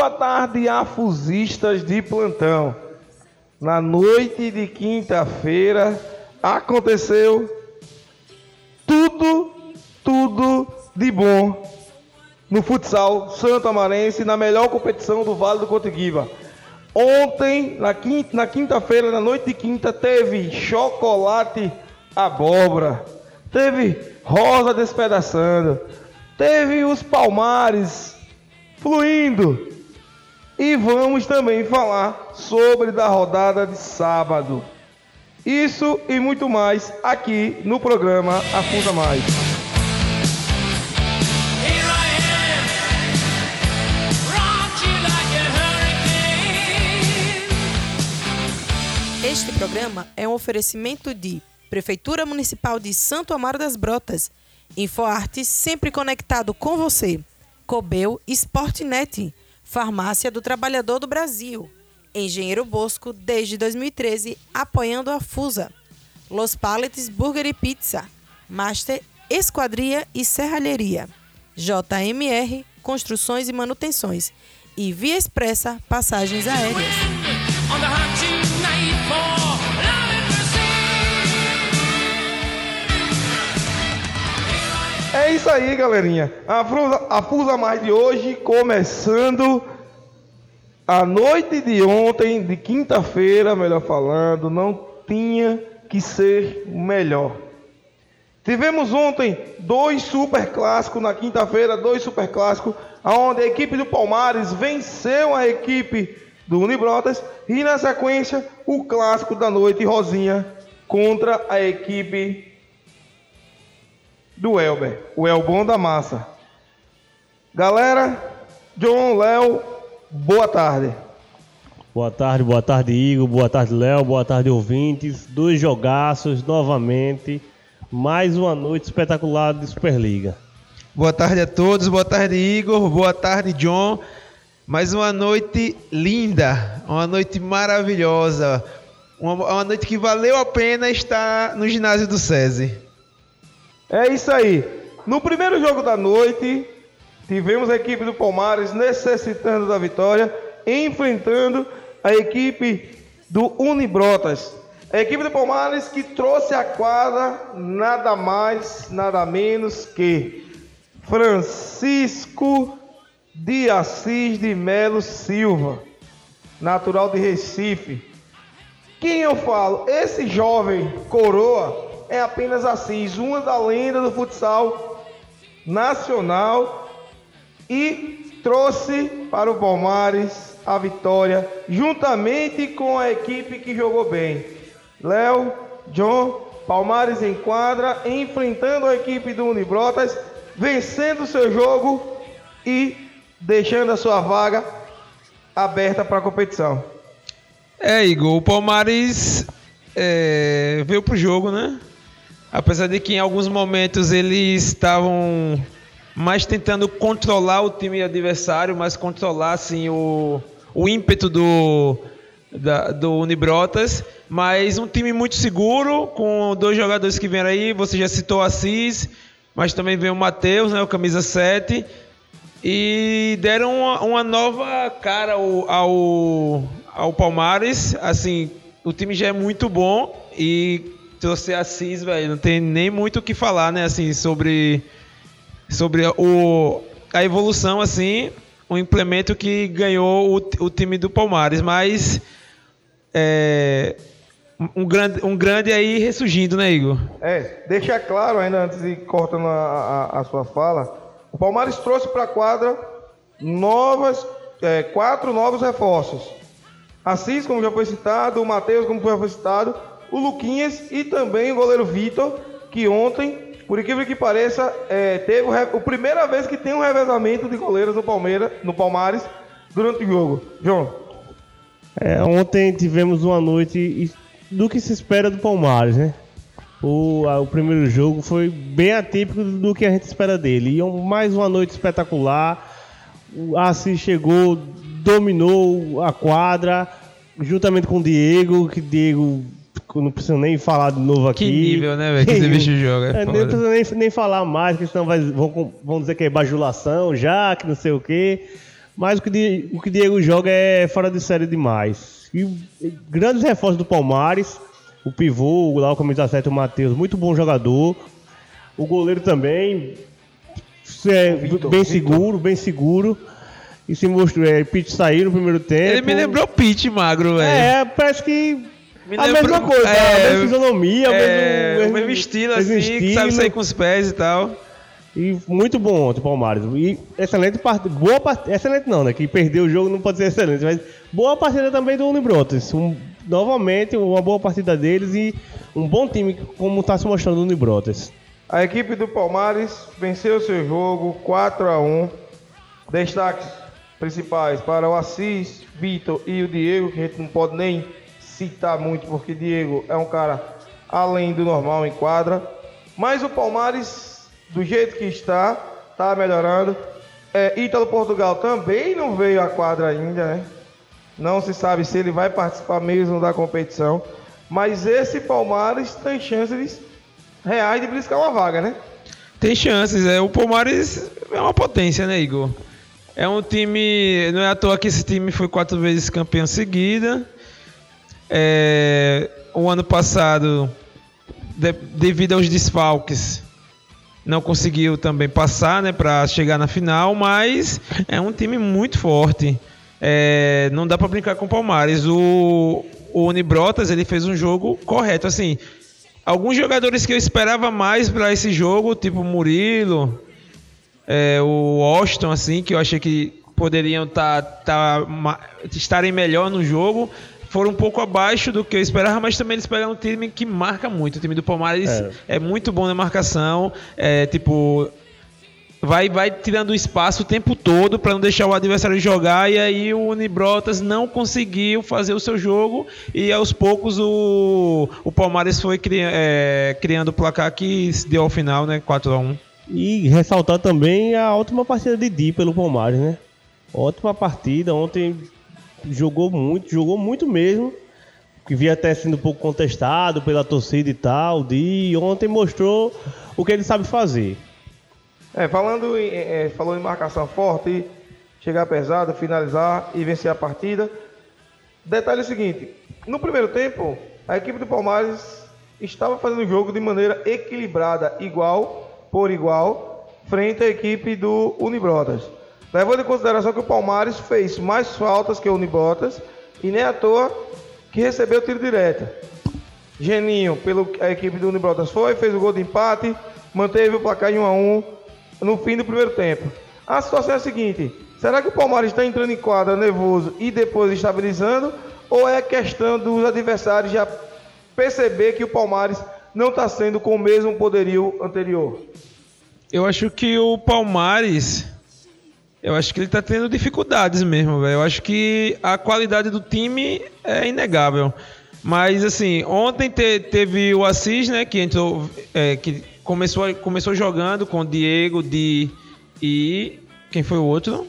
Boa tarde, afusistas de plantão. Na noite de quinta-feira aconteceu tudo, tudo de bom no futsal Santo Amarense, na melhor competição do Vale do Cotiguiba. Ontem, na quinta, na quinta-feira, na noite de quinta, teve chocolate abóbora, teve rosa despedaçando, teve os palmares fluindo. E vamos também falar sobre da rodada de sábado. Isso e muito mais aqui no programa Afusa Mais. Este programa é um oferecimento de Prefeitura Municipal de Santo Amaro das Brotas, InfoArte sempre conectado com você. Cobel Sportnet, Farmácia do Trabalhador do Brasil. Engenheiro Bosco, desde 2013, apoiando a FUSA. Los Paletes Burger e Pizza. Master Esquadria e Serralheria. JMR Construções e Manutenções. E Via Expressa Passagens Aéreas. É isso aí, galerinha. A Fusa, a Fusa Mais de hoje começando a noite de ontem, de quinta-feira, melhor falando, não tinha que ser melhor. Tivemos ontem dois super clássicos na quinta-feira, dois super clássicos, onde a equipe do Palmares venceu a equipe do Unibrotas e na sequência o clássico da noite Rosinha contra a equipe do Elber, o Elbon da Massa. Galera, John, Léo, boa tarde. Boa tarde, boa tarde, Igor, boa tarde, Léo, boa tarde, ouvintes. Dois jogaços novamente. Mais uma noite espetacular de Superliga. Boa tarde a todos, boa tarde, Igor, boa tarde, John. Mais uma noite linda, uma noite maravilhosa. Uma, uma noite que valeu a pena estar no ginásio do SESI. É isso aí. No primeiro jogo da noite, tivemos a equipe do Palmares necessitando da vitória, enfrentando a equipe do Unibrotas. A equipe do Palmares que trouxe a quadra nada mais, nada menos que Francisco de Assis de Melo Silva, natural de Recife. Quem eu falo? Esse jovem coroa é apenas Assis, uma da lenda do futsal nacional e trouxe para o Palmares a vitória juntamente com a equipe que jogou bem. Léo, John, Palmares em quadra, enfrentando a equipe do Unibrotas, vencendo seu jogo e deixando a sua vaga aberta para a competição. É, Igor, o Palmares é, veio pro jogo, né? Apesar de que em alguns momentos eles estavam mais tentando controlar o time adversário, mas controlar assim, o, o ímpeto do, da, do Unibrotas. Mas um time muito seguro, com dois jogadores que vieram aí. Você já citou Assis, mas também veio o Matheus, né, o camisa 7. E deram uma, uma nova cara ao, ao, ao Palmares. Assim, o time já é muito bom e trouxe Assis, velho, não tem nem muito o que falar, né, assim, sobre, sobre o, a evolução, assim, o implemento que ganhou o, o time do Palmares, mas é, um, grande, um grande aí ressurgindo, né, Igor? É, deixa claro ainda, antes de cortando a, a, a sua fala, o Palmares trouxe para a quadra novas, é, quatro novos reforços. Assis, como já foi citado, o Matheus, como já foi citado, o Luquinhas e também o goleiro Vitor, que ontem, por incrível que pareça, é, teve o, a primeira vez que tem um revezamento de goleiros no Palmeiras, no Palmares, durante o jogo. João. É, ontem tivemos uma noite do que se espera do Palmares, né? O, a, o primeiro jogo foi bem atípico do que a gente espera dele. E mais uma noite espetacular. O Assis chegou, dominou a quadra, juntamente com o Diego, que Diego não preciso nem falar de novo aqui. Que nível, né, velho? Que esse bicho joga. É, é, não precisa nem, nem falar mais, porque senão vai, vão, vão dizer que é bajulação já, que não sei o quê. Mas o que, o que Diego joga é fora de série demais. E, e grandes reforços do Palmares. O pivô, lá o camisa 7, o Matheus, muito bom jogador. O goleiro também. é, Vitor, bem Vitor. seguro, bem seguro. E se mostrou, é, Pitt saiu no primeiro tempo. Ele me lembrou Pete magro, velho. É, parece que. Me a mesma coisa, é, a mesma fisionomia, o É, mesmo, o mesmo estilo, mesmo assim, que sabe estilo. sair com os pés e tal. E muito bom ontem o Palmares. E excelente partida. Boa partida. Excelente não, né? Que perdeu o jogo não pode ser excelente. Mas boa partida também do Unibrotas. Um, novamente, uma boa partida deles e um bom time, como está se mostrando o Unibrotas. A equipe do Palmares venceu seu jogo 4 a 1. Destaques principais para o Assis, Vitor e o Diego, que a gente não pode nem citar muito, porque Diego é um cara além do normal em quadra. Mas o Palmares, do jeito que está, está melhorando. É, Ítalo Portugal também não veio à quadra ainda, né? Não se sabe se ele vai participar mesmo da competição. Mas esse Palmares tem chances reais de briscar uma vaga, né? Tem chances, é. O Palmares é uma potência, né, Igor? É um time. Não é à toa que esse time foi quatro vezes campeão seguida. É, o ano passado, de- devido aos desfalques, não conseguiu também passar, né, para chegar na final, mas é um time muito forte. É, não dá para brincar com o Palmares. O, o Unibrotas ele fez um jogo correto, assim. Alguns jogadores que eu esperava mais para esse jogo, tipo Murilo, é, o Austin, assim, que eu achei que poderiam tá, tá, estarem melhor no jogo, foram um pouco abaixo do que eu esperava, mas também eles pegaram um time que marca muito. O time do Palmares É. é, muito bom na marcação, é tipo. Vai, vai tirando espaço o tempo todo para não deixar o adversário jogar e aí o Unibrotas não conseguiu fazer o seu jogo e aos poucos o, o Palmares foi cri- é, criando o placar que se deu ao final, né? 4 a 1 E ressaltar também a última partida de Di pelo Palmares, né? Ótima partida. Ontem jogou muito, jogou muito mesmo. Que via até sendo um pouco contestado pela torcida e tal. Di ontem mostrou o que ele sabe fazer. É, falando em, é, falou em marcação forte, chegar pesado, finalizar e vencer a partida. Detalhe é o seguinte: no primeiro tempo, a equipe do Palmares estava fazendo o jogo de maneira equilibrada, igual por igual, frente à equipe do Unibrotas. Levando em consideração que o Palmares fez mais faltas que o Unibrotas e nem à toa que recebeu tiro direto. Geninho, pelo que a equipe do Unibrotas foi, fez o gol de empate, manteve o placar em 1 a 1 no fim do primeiro tempo. A situação é a seguinte: será que o Palmares está entrando em quadra nervoso e depois estabilizando? Ou é questão dos adversários já perceber que o Palmares não está sendo com o mesmo poderio anterior? Eu acho que o Palmares. Eu acho que ele tá tendo dificuldades mesmo, velho. Eu acho que a qualidade do time é inegável. Mas, assim, ontem te- teve o Assis, né? Que entrou. é, que começou, começou jogando com o Diego, Di e. Quem foi o outro?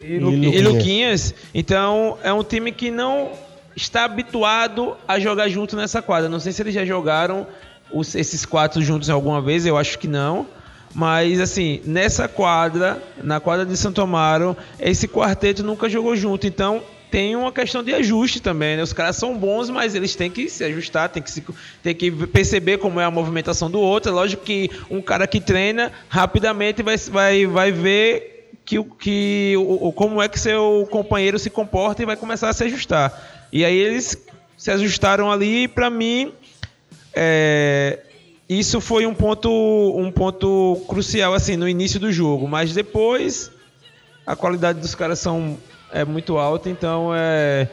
E E Luquinhas. E Luquinhas. Então, é um time que não está habituado a jogar junto nessa quadra. Não sei se eles já jogaram os- esses quatro juntos alguma vez, eu acho que não. Mas, assim, nessa quadra, na quadra de Santo Amaro, esse quarteto nunca jogou junto. Então, tem uma questão de ajuste também, né? Os caras são bons, mas eles têm que se ajustar, tem que, se, tem que perceber como é a movimentação do outro. É lógico que um cara que treina rapidamente vai, vai, vai ver que, que o- como é que seu companheiro se comporta e vai começar a se ajustar. E aí eles se ajustaram ali e para mim é, isso foi um ponto um ponto crucial assim no início do jogo, mas depois a qualidade dos caras são é muito alta, então é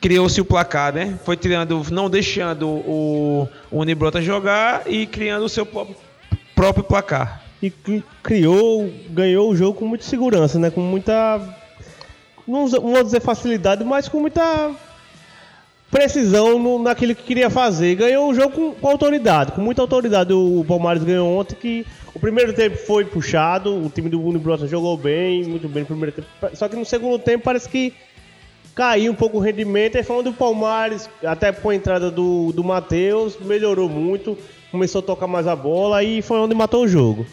criou-se o placar, né? Foi tirando, não deixando o, o Unibrota jogar e criando o seu próprio, placar. E cri- criou, ganhou o jogo com muita segurança, né? Com muita. Não vou dizer facilidade, mas com muita precisão no, naquilo que queria fazer. Ganhou o jogo com, com autoridade, com muita autoridade. O, Palmares ganhou ontem que o primeiro tempo foi puxado, o time do Unibrota jogou bem, muito bem no primeiro tempo. Só que no segundo tempo parece que caiu um pouco o rendimento. Aí foi onde o Palmares, até com a entrada do, do Matheus, melhorou muito, começou a tocar mais a bola e foi onde matou o jogo.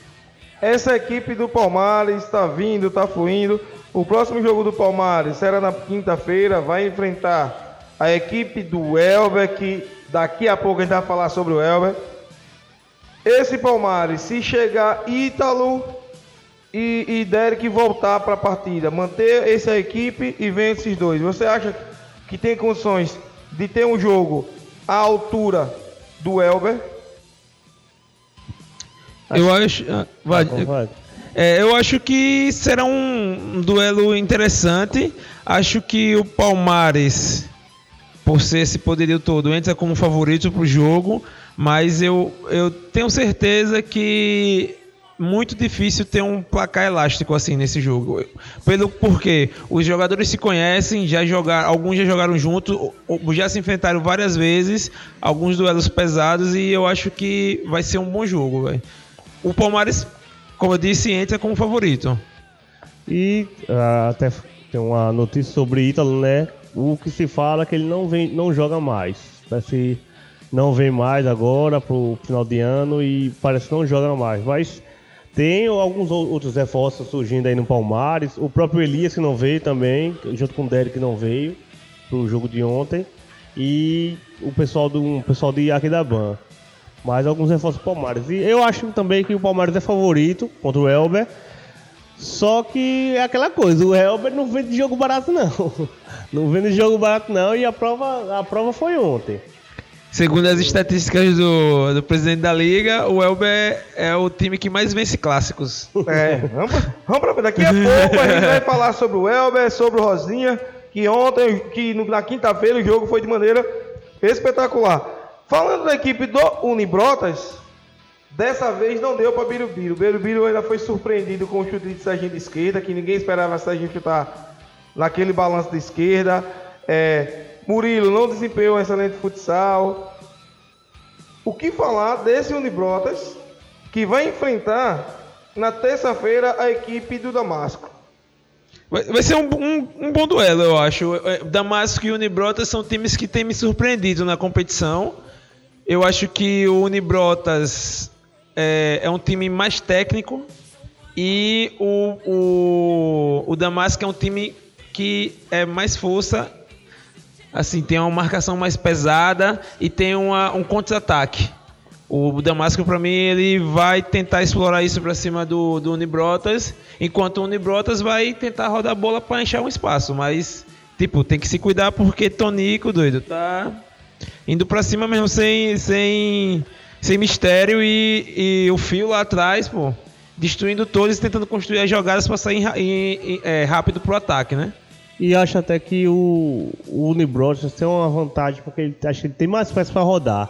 Essa equipe do Palmares está vindo, está fluindo. O próximo jogo do Palmares será na quinta-feira. Vai enfrentar a equipe do Elber, que daqui a pouco a gente vai falar sobre o Elber. Esse Palmares, se chegar Ítalo e, e Derek voltar para a partida, manter essa equipe e vence esses dois, você acha que tem condições de ter um jogo à altura do Elber? Eu acho. ah, Vai, Então, vai. É, eu acho que será um, um duelo interessante. Acho que o Palmares, por ser esse poderio todo, entra como favorito para o jogo. Mas eu, eu tenho certeza que muito difícil ter um placar elástico assim nesse jogo. Pelo porque os jogadores se conhecem, já jogaram, alguns já jogaram junto, já se enfrentaram várias vezes, alguns duelos pesados e eu acho que vai ser um bom jogo, velho. O Palmares, como eu disse, entra como favorito. E ah, até tem uma notícia sobre Ítalo, né? O que se fala é que ele não vem, não joga mais. Parece não vem mais agora pro final de ano e parece que não joga mais. Mas tem alguns ou- outros reforços surgindo aí no Palmares. O próprio Elias que não veio também, junto com o Derek que não veio pro jogo de ontem. E o pessoal do o pessoal de Aquidabam. Mas alguns reforços do Palmares. E eu acho também que o Palmares é favorito contra o Elber. Só que é aquela coisa, o Elber não vende jogo barato não. Não vende jogo barato não e a prova, a prova foi ontem. Segundo as estatísticas do, do presidente da liga, o Elber é o time que mais vence clássicos. É, vamos, vamos pra Daqui a pouco a gente vai falar sobre o Elber, sobre o Rosinha, que ontem, que na quinta-feira o jogo foi de maneira espetacular. Falando da equipe do Unibrotas, dessa vez não deu para Birubiru. Birubiru ainda foi surpreendido com o chute de Serginho de esquerda, que ninguém esperava Serginho chutar naquele balanço de esquerda. É, Murilo não desempenhou um excelente futsal. O que falar desse Unibrotas que vai enfrentar na terça-feira a equipe do Damasco? Vai, ser um, um- um bom duelo, eu acho. É, Damasco e Unibrotas são times que têm me surpreendido na competição. Eu acho que o Unibrotas é, é um time mais técnico e o, o, o Damasco é um time que é mais força, assim, tem uma marcação mais pesada e tem uma, um contra-ataque. O Damasco, para mim, ele vai tentar explorar isso para cima do, do Unibrotas, enquanto o Unibrotas vai tentar rodar a bola para encher um espaço. Mas, tipo, tem que se cuidar porque Tonico, doido, tá indo para cima mesmo sem, sem, sem mistério e, e o fio lá atrás, pô, destruindo todos e tentando construir as jogadas para sair em- em- é, rápido pro ataque, né? E acho até que o, o Unibrotas tem uma vantagem porque ele acho que ele tem mais peças para rodar.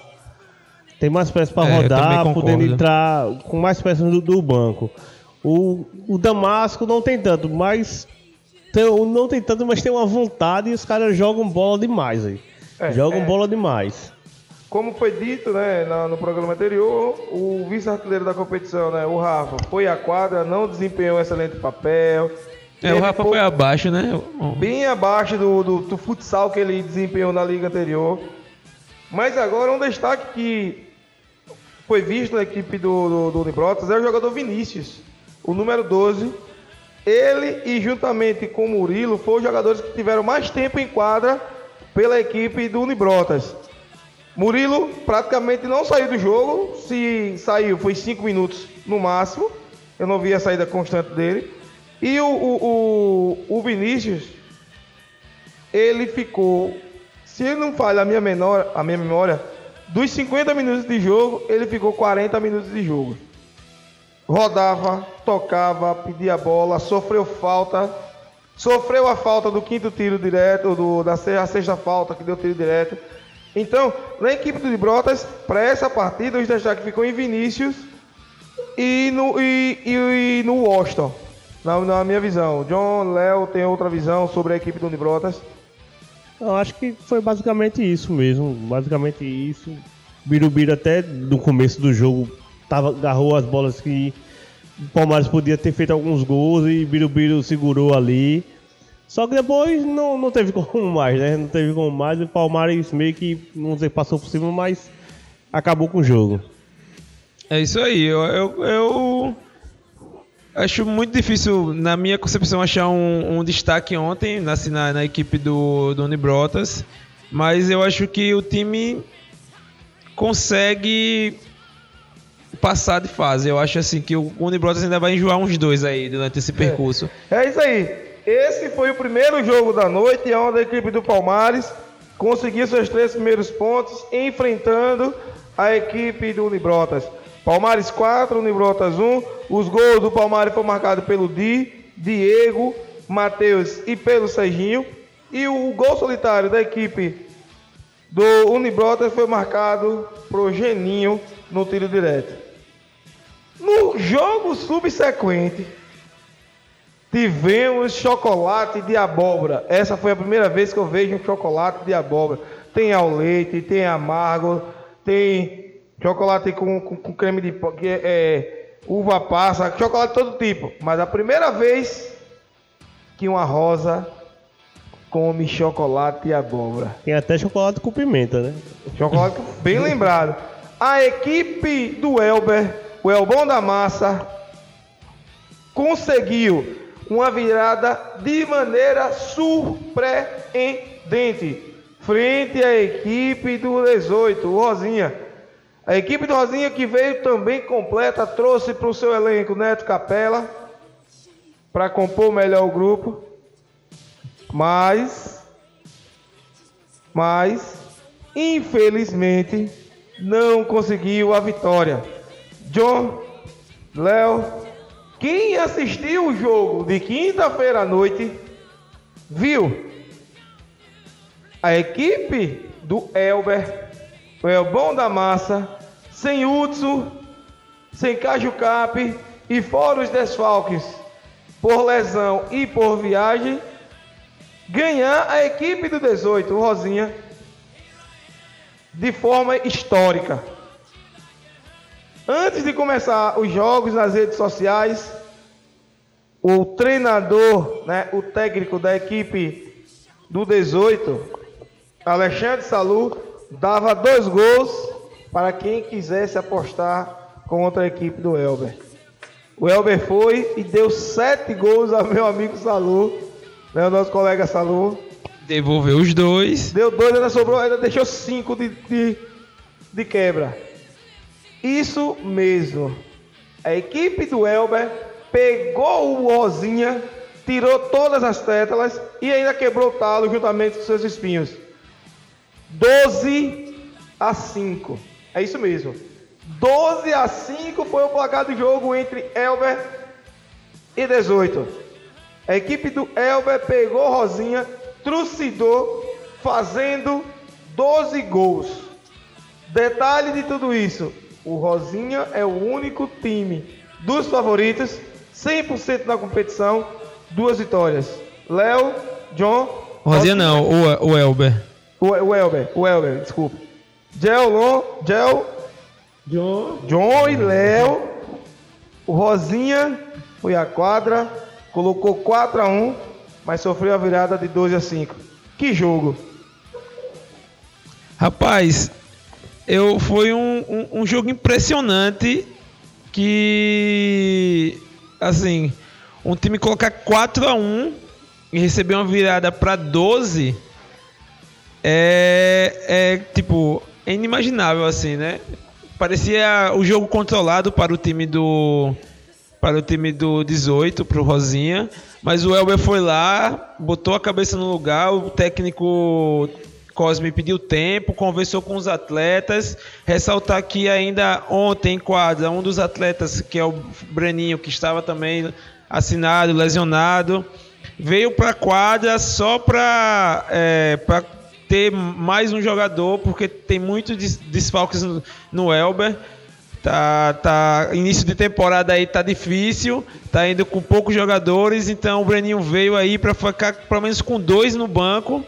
Tem mais peças para É, rodar, podendo entrar com mais peças do, do banco. O, o Damasco não tem tanto, mas tem, não tem tanto, mas tem uma vontade e os caras jogam bola demais aí. É, jogam é. bola demais. Como foi dito né, no programa anterior, o vice-artilheiro da competição, né, o Rafa, foi à quadra, não desempenhou um excelente papel. É, o Rafa pouco- foi abaixo, né? bem abaixo do, do, do futsal que ele desempenhou na liga anterior. Mas agora um destaque que foi visto na equipe do, do, do Unibrotas é o jogador Vinícius, o número 12. Ele e juntamente com o Murilo foram os jogadores que tiveram mais tempo em quadra pela equipe do Unibrotas. Murilo praticamente não saiu do jogo, se saiu foi 5 minutos no máximo. Eu não vi a saída constante dele. E o, o, o, o Vinícius, ele ficou, se ele não falha a minha, menor, a minha memória, dos 50 minutos de jogo, ele ficou 40 minutos de jogo. Rodava, tocava, pedia bola, sofreu falta, sofreu a falta do quinto tiro direto, do, da se- a sexta falta que deu tiro direto. Então, na equipe do Brotas, para essa partida, os destaques ficou em Vinícius e no, e, e- e no Washington, na, na minha visão. John, Léo tem outra visão sobre a equipe do Unibrotas. Eu acho que foi basicamente isso mesmo. Basicamente isso. Birubiru até no começo do jogo tava, agarrou as bolas que o Palmares podia ter feito alguns gols e Birubiru segurou ali. Só que depois não, não teve como mais, né? Não teve como mais. O Palmares meio que, não sei, passou por cima, mas acabou com o jogo. É isso aí. Eu, eu, eu, Acho muito difícil, na minha concepção, achar um, um destaque ontem na, na, na, equipe do, do Unibrotas. Mas eu acho que o time consegue passar de fase. Eu acho assim que o Unibrotas ainda vai enjoar uns dois aí durante esse percurso. É, é isso aí. Esse foi o primeiro jogo da noite, onde a equipe do Palmares conseguiu seus três primeiros pontos, enfrentando a equipe do Unibrotas. Palmares 4, Unibrotas 1. Os gols do Palmares foram marcados pelo Di, Diego, Matheus e pelo Serginho. E o gol solitário da equipe do Unibrotas foi marcado pro Geninho no tiro direto. No jogo subsequente, tivemos chocolate de abóbora. Essa foi a primeira vez que eu vejo um chocolate de abóbora. Tem ao leite, tem amargo, tem chocolate com, com, com creme de é, é, uva passa, chocolate de todo tipo. Mas a primeira vez que uma rosa come chocolate e abóbora. Tem até chocolate com pimenta, né? Chocolate bem lembrado. A equipe do Elber, o Elbão da Massa, conseguiu uma virada de maneira surpreendente frente à equipe do 18, o Rosinha. A equipe do Rosinha que veio também completa, trouxe para o seu elenco Neto Capela para compor melhor o grupo. Mas, mas, infelizmente, não conseguiu a vitória. John, Léo, quem assistiu o jogo de quinta-feira à noite, viu a equipe do Elber o bom da massa, sem Utsu, sem Caju Cap e fora os desfalques por lesão e por viagem, ganhar a equipe do 18, o Rosinha, de forma histórica. Antes de começar os jogos nas redes sociais, o treinador, né, o técnico da equipe do 18, Alexandre Salu, dava dois gols para quem quisesse apostar contra a equipe do Elber. O Elber foi e deu sete gols ao meu amigo Salu, né, o nosso colega Salu. Devolveu os dois. Deu dois, ainda sobrou, ainda deixou cinco de, de, de quebra. Isso mesmo. A equipe do Elber pegou o Rosinha, tirou todas as tétalas e ainda quebrou o talo juntamente com seus espinhos. 12 a 5. É isso mesmo. 12 a 5 foi o placar do jogo entre Elber e 18. A equipe do Elber pegou Rosinha, trucidou, fazendo 12 gols. Detalhe de tudo isso: o Rosinha é o único time dos favoritos, 100% na competição, duas vitórias. Léo, John. Rosinha não, o, o Elber. O, o Elber, o Elber, desculpa. Gelon, Gel, John, John e Léo. O Rosinha foi à quadra, colocou 4 a 1 mas sofreu a virada de 12 a 5. Que jogo! Rapaz, eu foi um, um, um jogo impressionante que assim, um time colocar 4 a 1 e receber uma virada para 12 é, é tipo, é inimaginável assim, né? Parecia o jogo controlado para o time do para o time do 18, para o Rosinha, mas o Elber foi lá, botou a cabeça no lugar, o técnico Cosme pediu tempo, conversou com os atletas. Ressaltar que ainda ontem em quadra, um dos atletas, que é o Breninho, que estava também assinado, lesionado, veio para a quadra só para é, ter mais um jogador, porque tem muitos desfalques no, no Elber. Tá, tá, início de temporada aí tá difícil, tá indo com poucos jogadores, então o Breninho veio aí para ficar pelo menos com dois no banco.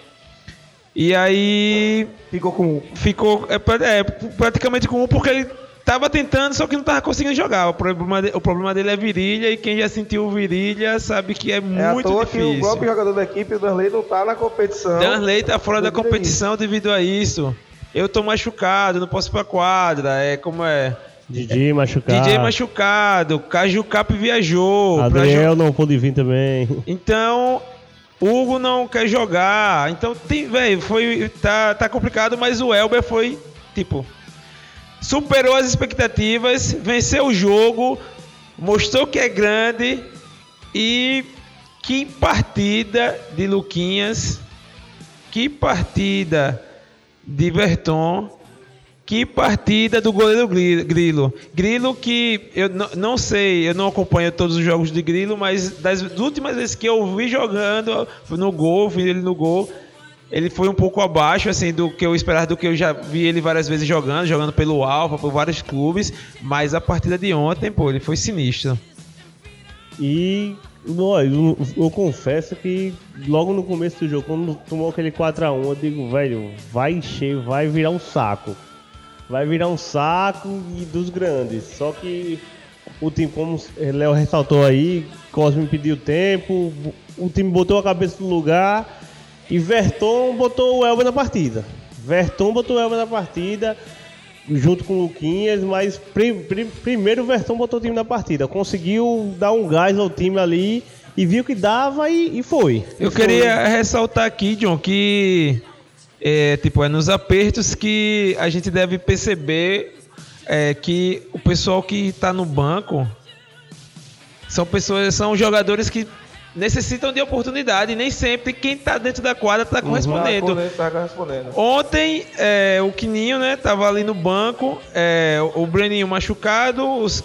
E aí ficou com um. Ficou é, é, praticamente com um porque ele Tava tentando, só que não tava conseguindo jogar. O problema, de, o problema dele é virilha e quem já sentiu virilha sabe que é, é muito à difícil. Que o próprio jogador da equipe, o Danley, não tá na competição. Danley tá fora da competição devido a isso. Eu tô machucado, não posso ir pra quadra. É como é. DJ machucado. DJ machucado, Caju Cap viajou. pra jo- Adriel não pôde vir também. Então, Hugo não quer jogar. Então, tem, velho, foi tá, tá complicado, mas o Elber foi tipo superou as expectativas, venceu o jogo, mostrou que é grande e que partida de Luquinhas, que partida de Verton, que partida do goleiro Gri- Grilo. Grilo que eu não sei, eu não acompanho todos os jogos de Grilo, mas das últimas vezes que eu vi jogando no gol, vi ele no gol, ele foi um pouco abaixo assim do que eu esperava, do que eu já vi ele várias vezes jogando, jogando pelo Alfa, por vários clubes, mas a partida de ontem, pô, ele foi sinistro. E ó, eu, eu confesso que logo no começo do jogo, quando tomou aquele 4x1, eu digo, velho, vai encher, vai virar um saco. Vai virar um saco e dos grandes. Só que o time, como o Léo ressaltou aí, Cosme pediu tempo, o time botou a cabeça no lugar e Verton botou o Elba na partida. Verton botou o Elba na partida junto com o Luquinhas, mas pri- pri- primeiro o Verton botou o time na partida. Conseguiu dar um gás ao time ali e viu que dava e, e foi. Eu E foi. queria ressaltar aqui, John, que é, tipo, é nos apertos que a gente deve perceber é, que o pessoal que está no banco são pessoas, são jogadores que necessitam de oportunidade e nem sempre quem está dentro da quadra está correspondendo. Tá correspondendo. Ontem, é, o Quininho, né, tava ali no banco, é, o Breninho machucado, os,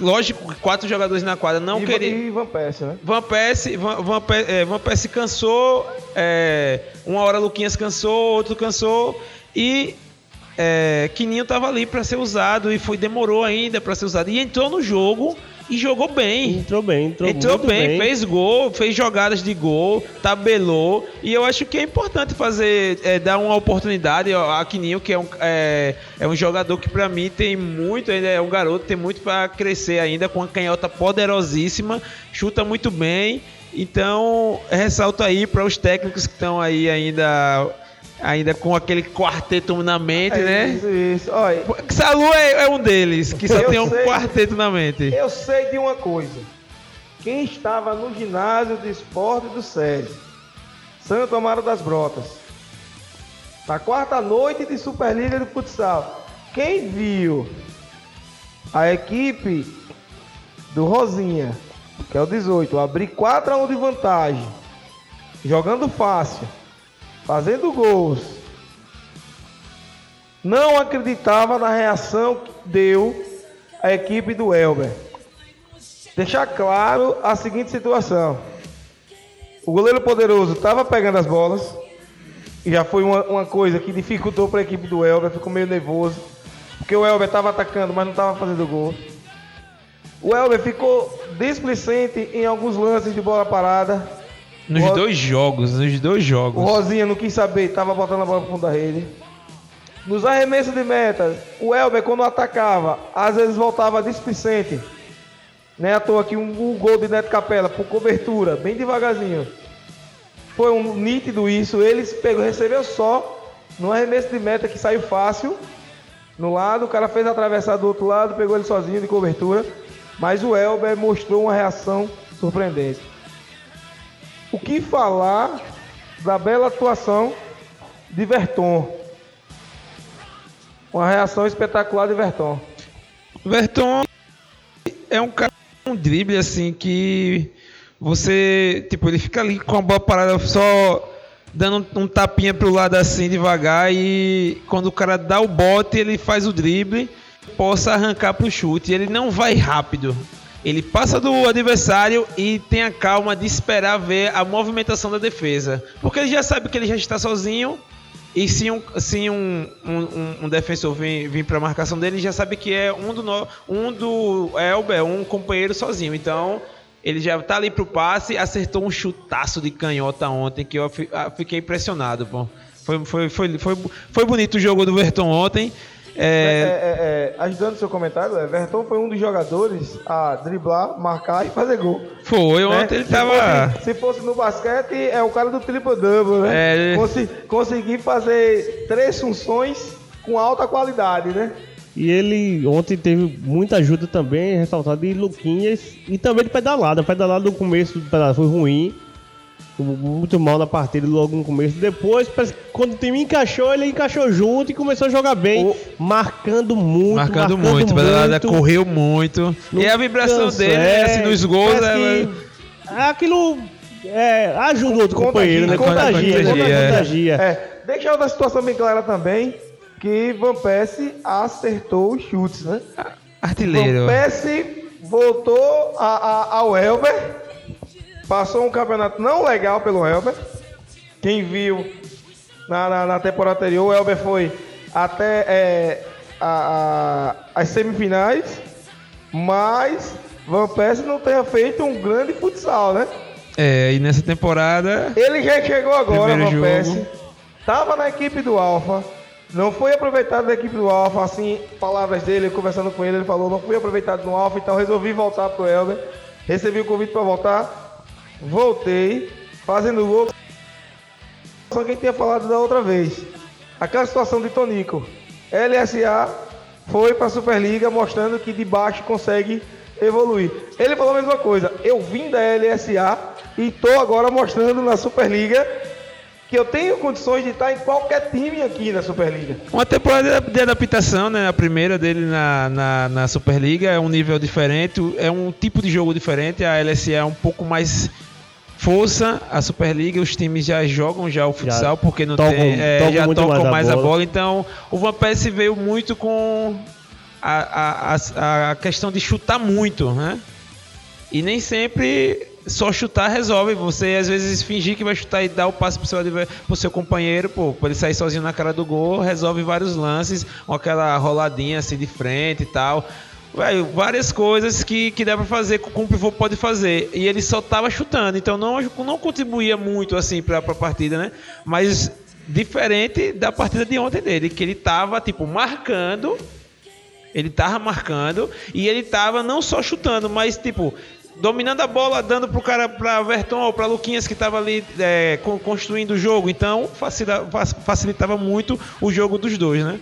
lógico, quatro jogadores na quadra não e, queriam. e Van Persie, né? Van Persie, Van, Van, Pe- é, Van Persie cansou, é, uma hora Luquinhas cansou, outro cansou e é, Quininho tava ali para ser usado e foi demorou ainda para ser usado e entrou no jogo e jogou bem. Entrou bem, entrou, Entrou muito bem, fez gol, fez jogadas de gol, tabelou. E eu acho que é importante fazer, é, dar uma oportunidade a Quininho, que é um, é, é um jogador que pra mim tem muito, ainda é um garoto, tem muito pra crescer ainda, com uma canhota poderosíssima, chuta muito bem. Então, ressalto aí para os técnicos que estão aí ainda, ainda com aquele quarteto na mente, né? Isso, isso. Olha, Salu é, é um deles, que só tem um sei. quarteto na mente. eu sei de uma coisa. Quem estava no ginásio de esporte do SESI, Santo Amaro das Brotas, na quarta noite de Superliga de Futsal, quem viu a equipe do Rosinha, que é o 18, abrir 4 a 1 de vantagem, jogando fácil, fazendo gols, não acreditava na reação que deu a equipe do Elber. Deixar claro a seguinte situação. O goleiro poderoso estava pegando as bolas. E já foi uma, uma coisa que dificultou para a equipe do Elber. Ficou meio nervoso. Porque o Elber estava atacando, mas não estava fazendo gol. O Elber ficou displicente em alguns lances de bola parada. Nos O- dois jogos, nos dois O jogos. Rosinha não quis saber, estava botando a bola pro fundo da rede. Nos arremessos de meta, o Elber, quando atacava, às vezes voltava displicente. Né, à toa que um, um gol de Neto Capela por cobertura, bem devagarzinho. Foi um nítido isso. Ele pegou, recebeu só no arremesso de meta que saiu fácil. No lado, o cara fez atravessar do outro lado, pegou ele sozinho de cobertura. Mas o Elber mostrou uma reação surpreendente. O que falar da bela atuação de Verton? Uma reação espetacular de Verton. Verton é um cara um drible assim que você, tipo, ele fica ali com a bola parada só dando um, um tapinha pro lado assim devagar e quando o cara dá o bote, ele faz o drible, possa arrancar pro chute. Ele não vai rápido. Ele passa do adversário e tem a calma de esperar ver a movimentação da defesa. Porque ele já sabe que ele já está sozinho e se um, se um, um, um- defensor vir, vir para a marcação dele, ele já sabe que é um do, um do Elber, um companheiro sozinho. Então, ele já tá ali pro passe, acertou um chutaço de canhota ontem, que eu ah, fiquei impressionado, pô. Foi, foi, foi, foi, foi bonito o jogo do Verton ontem. É, É, é, é, ajudando seu comentário, é, Verton foi um dos jogadores a driblar, marcar e fazer gol. foi, né? ontem ele Se tava. fosse- se fosse no basquete, é o cara do triple-double, né? É, Consi- conseguir fazer três funções com alta qualidade, né? E ele ontem teve muita ajuda também, ressaltado de Luquinhas e também de pedalada. A pedalada no começo do pedal foi ruim. Muito mal na partida logo no começo. Depois, quando o time encaixou, ele encaixou junto e começou a jogar bem, o... marcando muito. Marcando, marcando muito, muito. correu muito. e a vibração canso, dele, é, assim, nos gols. É, aquilo é, ajuda o outro companheiro, né? Contagia, contagia, né? contagia. É. Deixa outra situação bem clara também, que Van Persie acertou os chutes, né? Artilheiro. Van Persie voltou a, a, ao Elber Passou um campeonato não legal pelo Elber. Quem viu na, na, na temporada anterior, o Elber foi até é, a, a, as semifinais, mas Van Persie não tenha feito um grande futsal, né? É, e nessa temporada. Ele já chegou agora, Van Persie. Tava na equipe do Alfa. Não foi aproveitado da equipe do Alfa, assim, palavras dele, conversando com ele, ele falou, não fui aproveitado no Alfa, então resolvi voltar pro Elber. Recebi o convite para voltar voltei, fazendo gol. Só quem tinha falado da outra vez. Aquela situação de Tonico. LSA foi para a Superliga mostrando que de baixo consegue evoluir. Ele falou a mesma coisa. Eu vim da LSA e estou agora mostrando na Superliga que eu tenho condições de estar em qualquer time aqui na Superliga. Uma temporada de adaptação, né? A primeira dele na, na, na Superliga é um nível diferente, é um tipo de jogo diferente. A LSA é um pouco mais força, a Superliga, os times já jogam já o futsal, já porque não tocam, tem, é, tocam já tocam mais, mais a, bola. a, bola. Então, o Van Persie veio muito com a, a, a, questão de chutar muito, né? E nem sempre só chutar resolve. Você às vezes fingir que vai chutar e dar o passe pro seu, pro seu companheiro, pô, pra ele sair sozinho na cara do gol, resolve vários lances, com aquela roladinha assim de frente e tal. Véio, várias coisas que, que dá pra fazer, que o pivô pode fazer. E ele só tava chutando, então não, não contribuía muito assim pra, pra partida, né? Mas diferente da partida de ontem dele, que ele tava, tipo, marcando. Ele tava marcando e ele tava não só chutando, mas tipo, dominando a bola, dando pro cara, pra Verton ou pra Luquinhas que tava ali é, construindo o jogo. Então facilitava muito o jogo dos dois, né?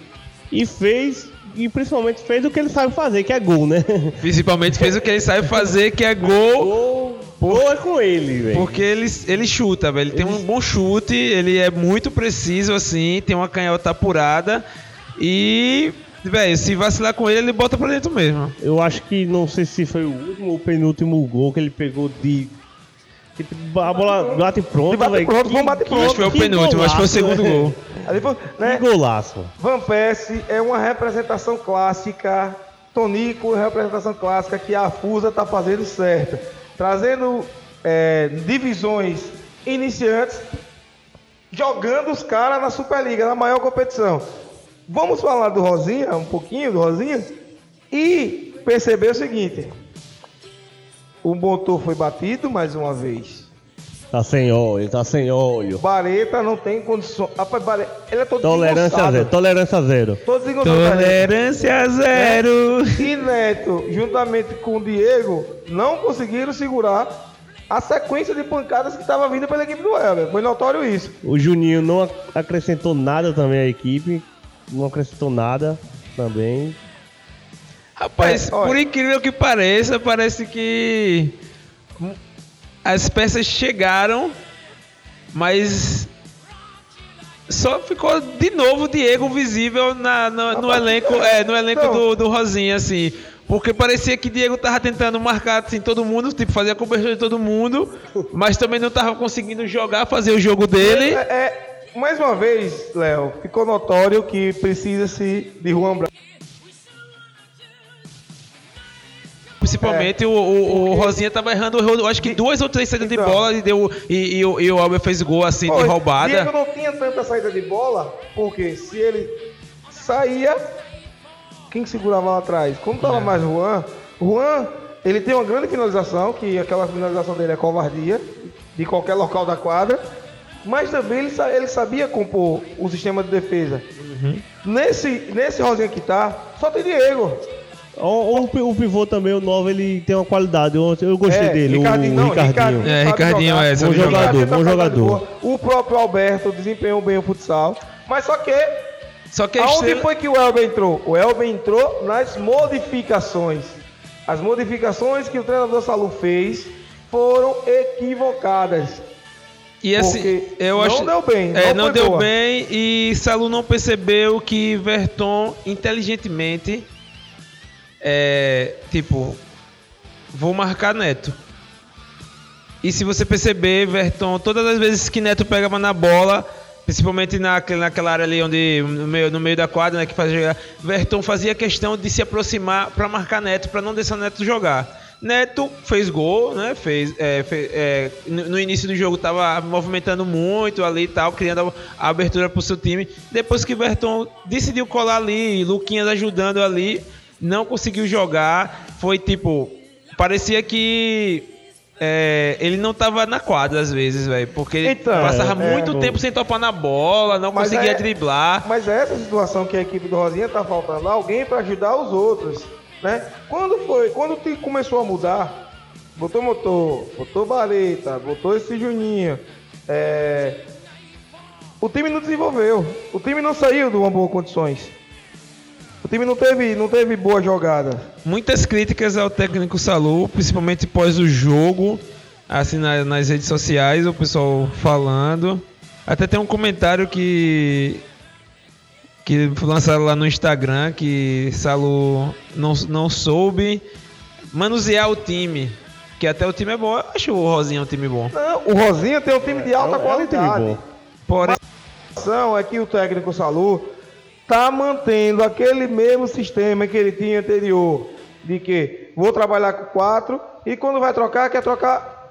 E fez e principalmente fez o que ele sabe fazer, que é gol, né? Principalmente fez o que ele sabe fazer, que é gol. Gol, gol é com ele, velho. Porque ele, ele chuta, velho. Ele tem um bom chute, ele é muito preciso, assim, tem uma canhota apurada. E, velho, se vacilar com ele, ele bota pra dentro mesmo. Eu acho que, não sei se foi o último ou penúltimo gol que ele pegou de Tipo, a bola bate pronto, velho. Pronto, que, bate pronto. Acho que foi o penúltimo, acho que foi o segundo gol. né? Que golaço. Van Persie é uma representação clássica. Tonico é representação clássica que a Fusa tá fazendo certo. Trazendo é, divisões iniciantes, jogando os caras na Superliga, na maior competição. Vamos falar do Rosinha, um pouquinho do Rosinha, e perceber o seguinte: o motor foi batido mais uma vez. Tá sem óleo, tá sem óleo. Bareta não tem condições. Rapaz, Bareta, ele é todo Tolerância zero. Tolerância zero. Todo Tolerância zero. É. E Neto, juntamente com o Diego, não conseguiram segurar a sequência de pancadas que estava vindo pela equipe do Elber. Foi notório isso. O Juninho não acrescentou nada também à equipe. Não acrescentou nada também. Rapaz, é, por incrível que pareça, parece que as peças chegaram, mas só ficou de novo o Diego visível na, no, elenco, é, no elenco do, do Rosinha, assim. Porque parecia que Diego tava tentando marcar assim, todo mundo, tipo, fazer a cobertura de todo mundo, mas também não tava conseguindo jogar, fazer o jogo dele. É, é mais uma vez, Léo, ficou notório que precisa-se de Juan Branco. Principalmente é. o, o, o, Rosinha tava errando, eu acho que duas ou três saídas de então. bola e, deu, e, e, o, e o Albert fez gol assim de roubada. Diego não tinha tanta saída de bola, porque se ele saía, quem segurava lá atrás? Como tava é. mais Juan, Juan, ele tem uma grande finalização, que aquela finalização dele é covardia, de qualquer local da quadra, mas também ele, ele sabia compor o sistema de defesa. Uhum. Nesse, nesse Rosinha que tá, só tem Diego. O, o, o, pivô também, o novo, ele tem uma qualidade. Eu, eu gostei é, dele, Ricardinho, o, não, Ricardinho. Ricardinho. É, Ricardinho é, bom jogador, bom jogador. O próprio Alberto desempenhou bem o futsal. Mas só que Só que Aonde estrela- foi que o Elber entrou? O Elber entrou nas modificações. As modificações que o treinador Salu fez foram equivocadas. E assim, Porque eu não acho. deu bem, É, não não deu boa. bem e Salu não percebeu que Verton inteligentemente. É. Tipo. Vou marcar Neto. E se você perceber, Verton, todas as vezes que Neto pegava na bola, principalmente naquela, naquela área ali onde no meio, no meio da quadra, né, que fazia, Verton fazia questão de se aproximar para marcar Neto, para não deixar Neto jogar. Neto fez gol, né? Fez, é, fe- é, no, início do jogo tava movimentando muito ali e tal, criando a, abertura pro seu time. Depois que Verton decidiu colar ali, Luquinhas ajudando ali, não conseguiu jogar. Foi tipo, parecia que é, ele não tava na quadra às vezes, velho, porque ele Então, passava é, muito é. tempo sem topar na bola, não Mas conseguia é- driblar. Mas é essa situação que a equipe do Rosinha tá faltando alguém para ajudar os outros, né? Quando foi, quando começou a mudar, botou motor, botou Bareta, botou esse Juninho, é, o time não desenvolveu, o time não saiu de uma boa condições. O time não teve, não teve boa jogada. Muitas críticas ao técnico Salu, principalmente pós o jogo, assim na- nas redes sociais, o pessoal falando. Até tem um comentário que que lançaram lá no Instagram que Salu não, não soube manusear o time. Que até o time é bom. Eu acho o Rosinha um time bom. Não, o Rosinha tem um time de alta É um- é um time qualidade. bom. Porém, A situação é que o técnico Salu tá mantendo aquele mesmo sistema que ele tinha anterior, de que vou trabalhar com quatro e quando vai trocar quer trocar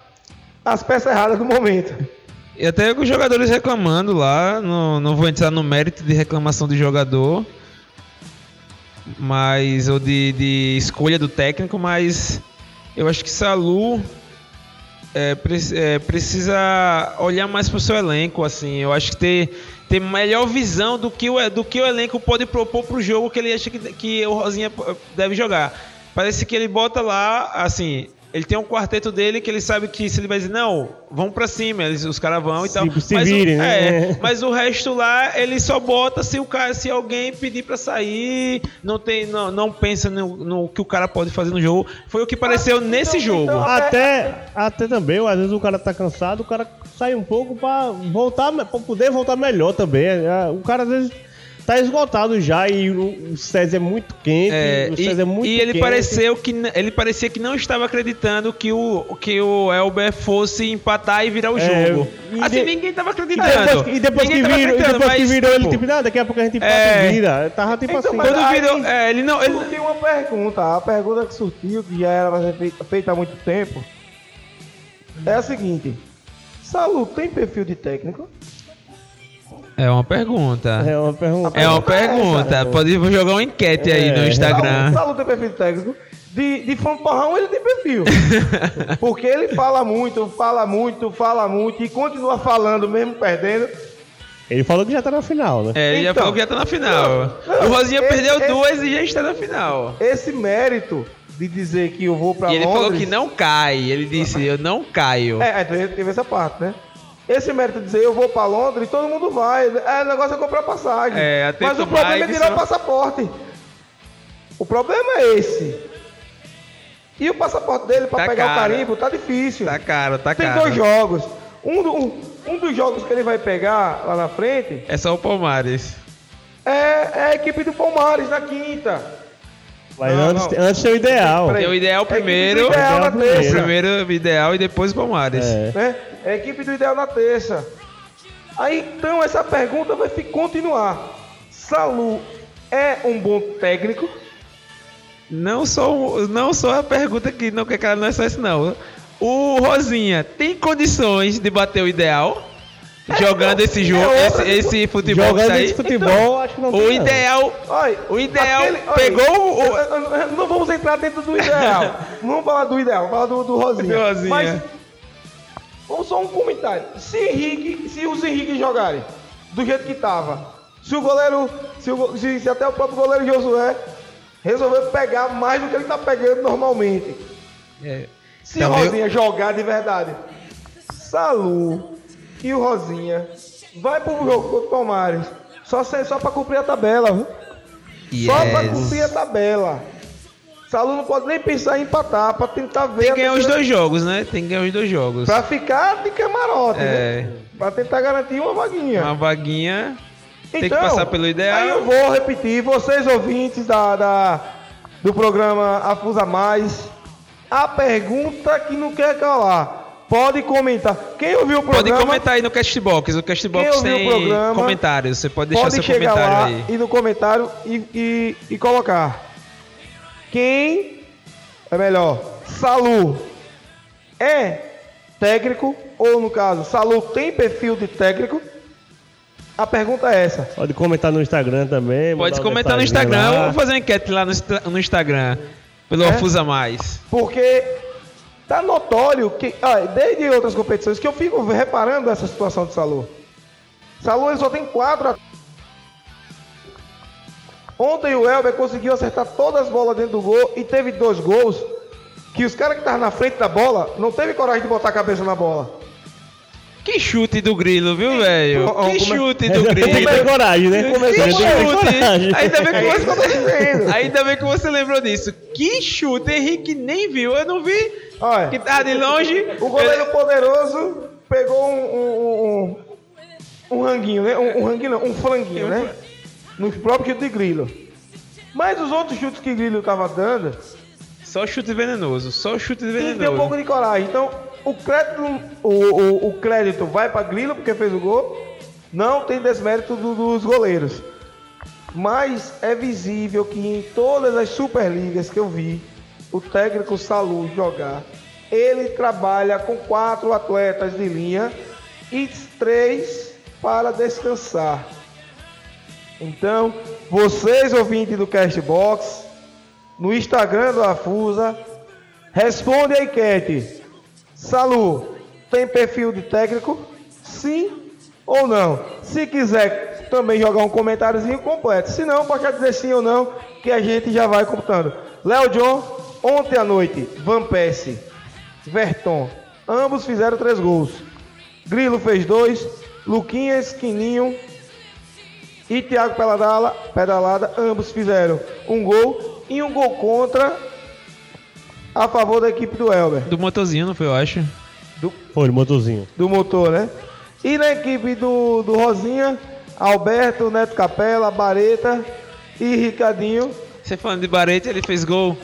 as peças erradas do momento. E até os jogadores reclamando lá, não, não vou entrar no mérito de reclamação de jogador, mas ou de, de escolha do técnico, mas eu acho que Salu é, é, precisa olhar mais para o seu elenco, assim. Eu acho que ter, ter melhor visão do que, o, do que o elenco pode propor para o jogo que ele acha que, que o Rosinha deve jogar. Parece que ele bota lá, assim, ele tem um quarteto dele que ele sabe que se ele vai dizer, não, vamos pra cima, eles, os caras vão e Se- tal. se mas, virem, o, né? é, mas o resto lá, ele só bota se o cara, se alguém pedir pra sair, não tem, não, não pensa no, no que o cara pode fazer no jogo. Foi o que pareceu nesse então- jogo. então- Até, até também, às vezes o cara tá cansado, o cara sai um pouco pra voltar, pra poder voltar melhor também. É, O cara às vezes tá esgotado já e o César é muito quente. É, o e, César é muito e ele quente. pareceu que ele parecia que não estava acreditando que o que o Elber fosse empatar e virar o É, jogo. e Assim de- ninguém estava E acreditando. depois, e depois que virou, e depois que virou ele, tipo, não, daqui a pouco a gente empata É. e vira. Tava tipo Então, assim. quando aí- virou, é, ele não, ele, Surgiu uma pergunta, a pergunta que surgiu, que já era feita, feita há muito tempo, é a seguinte. Salu tem perfil de técnico? É uma pergunta. É uma pergunta. É uma pergunta é essa. Pode jogar uma enquete aí no É. Instagram. Salu tem perfil de técnico. De, de fanfarrão ele tem perfil. Porque ele fala muito, fala muito, fala muito e continua falando mesmo perdendo. Ele falou que já tá na final, né? É, ele já Então. falou que já tá na final. Não, o Rosinha esse- perdeu esse- duas e já está na final. Esse mérito de dizer que eu vou pra E ele Londres... falou que não cai. Ele disse, eu não caio. É, então ele teve essa parte, né? Esse mérito de dizer eu vou pra Londres, todo mundo vai. É, o negócio é comprar passagem. É, Mas o problema é tirar o passaporte. O problema é esse. E o passaporte dele pra Tá pegar caro. o carimbo tá difícil. Tá caro, tá Tem caro. dois jogos. Um, do- um, um dos jogos que ele vai pegar lá na frente É só o Palmares. é, é a equipe do Palmares na quinta. Mas Não, antes, não. antes tem o ideal. Tem o ideal É a equipe do primeiro. Ideal na Ideal primeiro. terça. Primeiro ideal e depois o Palmares. É. né? É a equipe do Ideal na terça. Aí então essa pergunta vai continuar. Salu é um bom técnico? Não só, não só a pergunta que não quer calar não é só isso não. O Rosinha tem condições de bater o ideal? Jogando esse jogo, é esse, esse futebol que Jogando tá esse futebol, acho que não. O ideal, Olha, o ideal aquele- olha, pegou o... eu- eu- Não vamos entrar dentro do ideal. não vamos falar do ideal, vamos falar do, do Rosinha. Do Rosinha. Mas, vamos só um comentário. Se Henrique, se os Henrique jogarem do jeito que tava, se o goleiro, se, o se- se até o próprio goleiro Josué resolveu pegar mais do que ele tá pegando normalmente. É, Se o meio- Rosinha jogar de verdade, Salu e o Rosinha vai pro jogo contra o Palmares. Só, só pra cumprir a tabela, viu? Só pra Yes. cumprir a tabela. Salu não pode nem pensar em empatar, pra tentar ver. Tem que ganhar os dois jogos, né? Tem que ganhar os dois jogos. Pra ficar de camarote, É. né? Pra tentar garantir uma vaguinha. Uma vaguinha. Tem que Então, passar pelo ideal. Aí eu vou repetir, vocês ouvintes da, da- do programa Afusa Mais, a pergunta que não quer calar. Pode comentar. Quem ouviu o Pode programa, comentar aí no Castbox. O Castbox tem programa, comentários. Você pode deixar pode seu comentário aí. e no comentário e, e, e colocar. Quem, é melhor, Salu é técnico, ou no caso, Salu tem perfil de técnico? A pergunta é essa. Pode comentar no Instagram também. Pode comentar no Instagram. lá. Vamos fazer uma enquete lá no, no Instagram. Pelo É? Afusa Mais. Porque tá notório que, ah, desde outras competições, que eu fico reparando essa situação de Salu. Salu ele só tem quatro. at- Ontem o Elber conseguiu acertar todas as bolas dentro do gol e teve dois gols que os caras que estavam na frente da bola não teve coragem de botar a cabeça na bola. Que chute do Grilo, viu, velho? Ó, ó, Que como é- chute do Tem que ter Grilo. coragem, né? Que que chute! Ainda bem que É que você. dizendo. Ainda bem que você lembrou disso. Que chute, Henrique nem viu. Eu não vi. Olha, Que tá de longe. o goleiro poderoso pegou um, um, um, um ranguinho, né? Um, um ranguinho não, um franguinho, né? No próprio chute de Grilo. Mas os outros chutes que Grilo tava dando, Só chute venenoso. Só chute tem que ter um venenoso. pouco de coragem. Então, o crédito, o, o, o crédito vai para Grilo, porque fez o gol. Não tem desmérito do- dos goleiros. Mas é visível que em todas as Superligas que eu vi, o técnico Salu jogar, ele trabalha com quatro atletas de linha e três para descansar. Então, vocês ouvintes do Castbox, no Instagram do Afusa, responde a enquete. Salu, tem perfil de técnico? Sim ou não? Se quiser também jogar um comentáriozinho completo. Se não, pode dizer sim ou não, que a gente já vai computando. Léo John, ontem à noite, Van Persie, Verton, ambos fizeram três gols. Grilo fez dois, Luquinhas, Quininho e Thiago Pedalada, Pedalada, ambos fizeram um gol e um gol contra a favor da equipe do Elber, Do motorzinho, não foi, eu acho. Foi, motorzinho. do motor, né? E na equipe do, do Rosinha, Alberto, Neto Capela, Bareta e Ricardinho. Você falando de Barete, ele fez gol.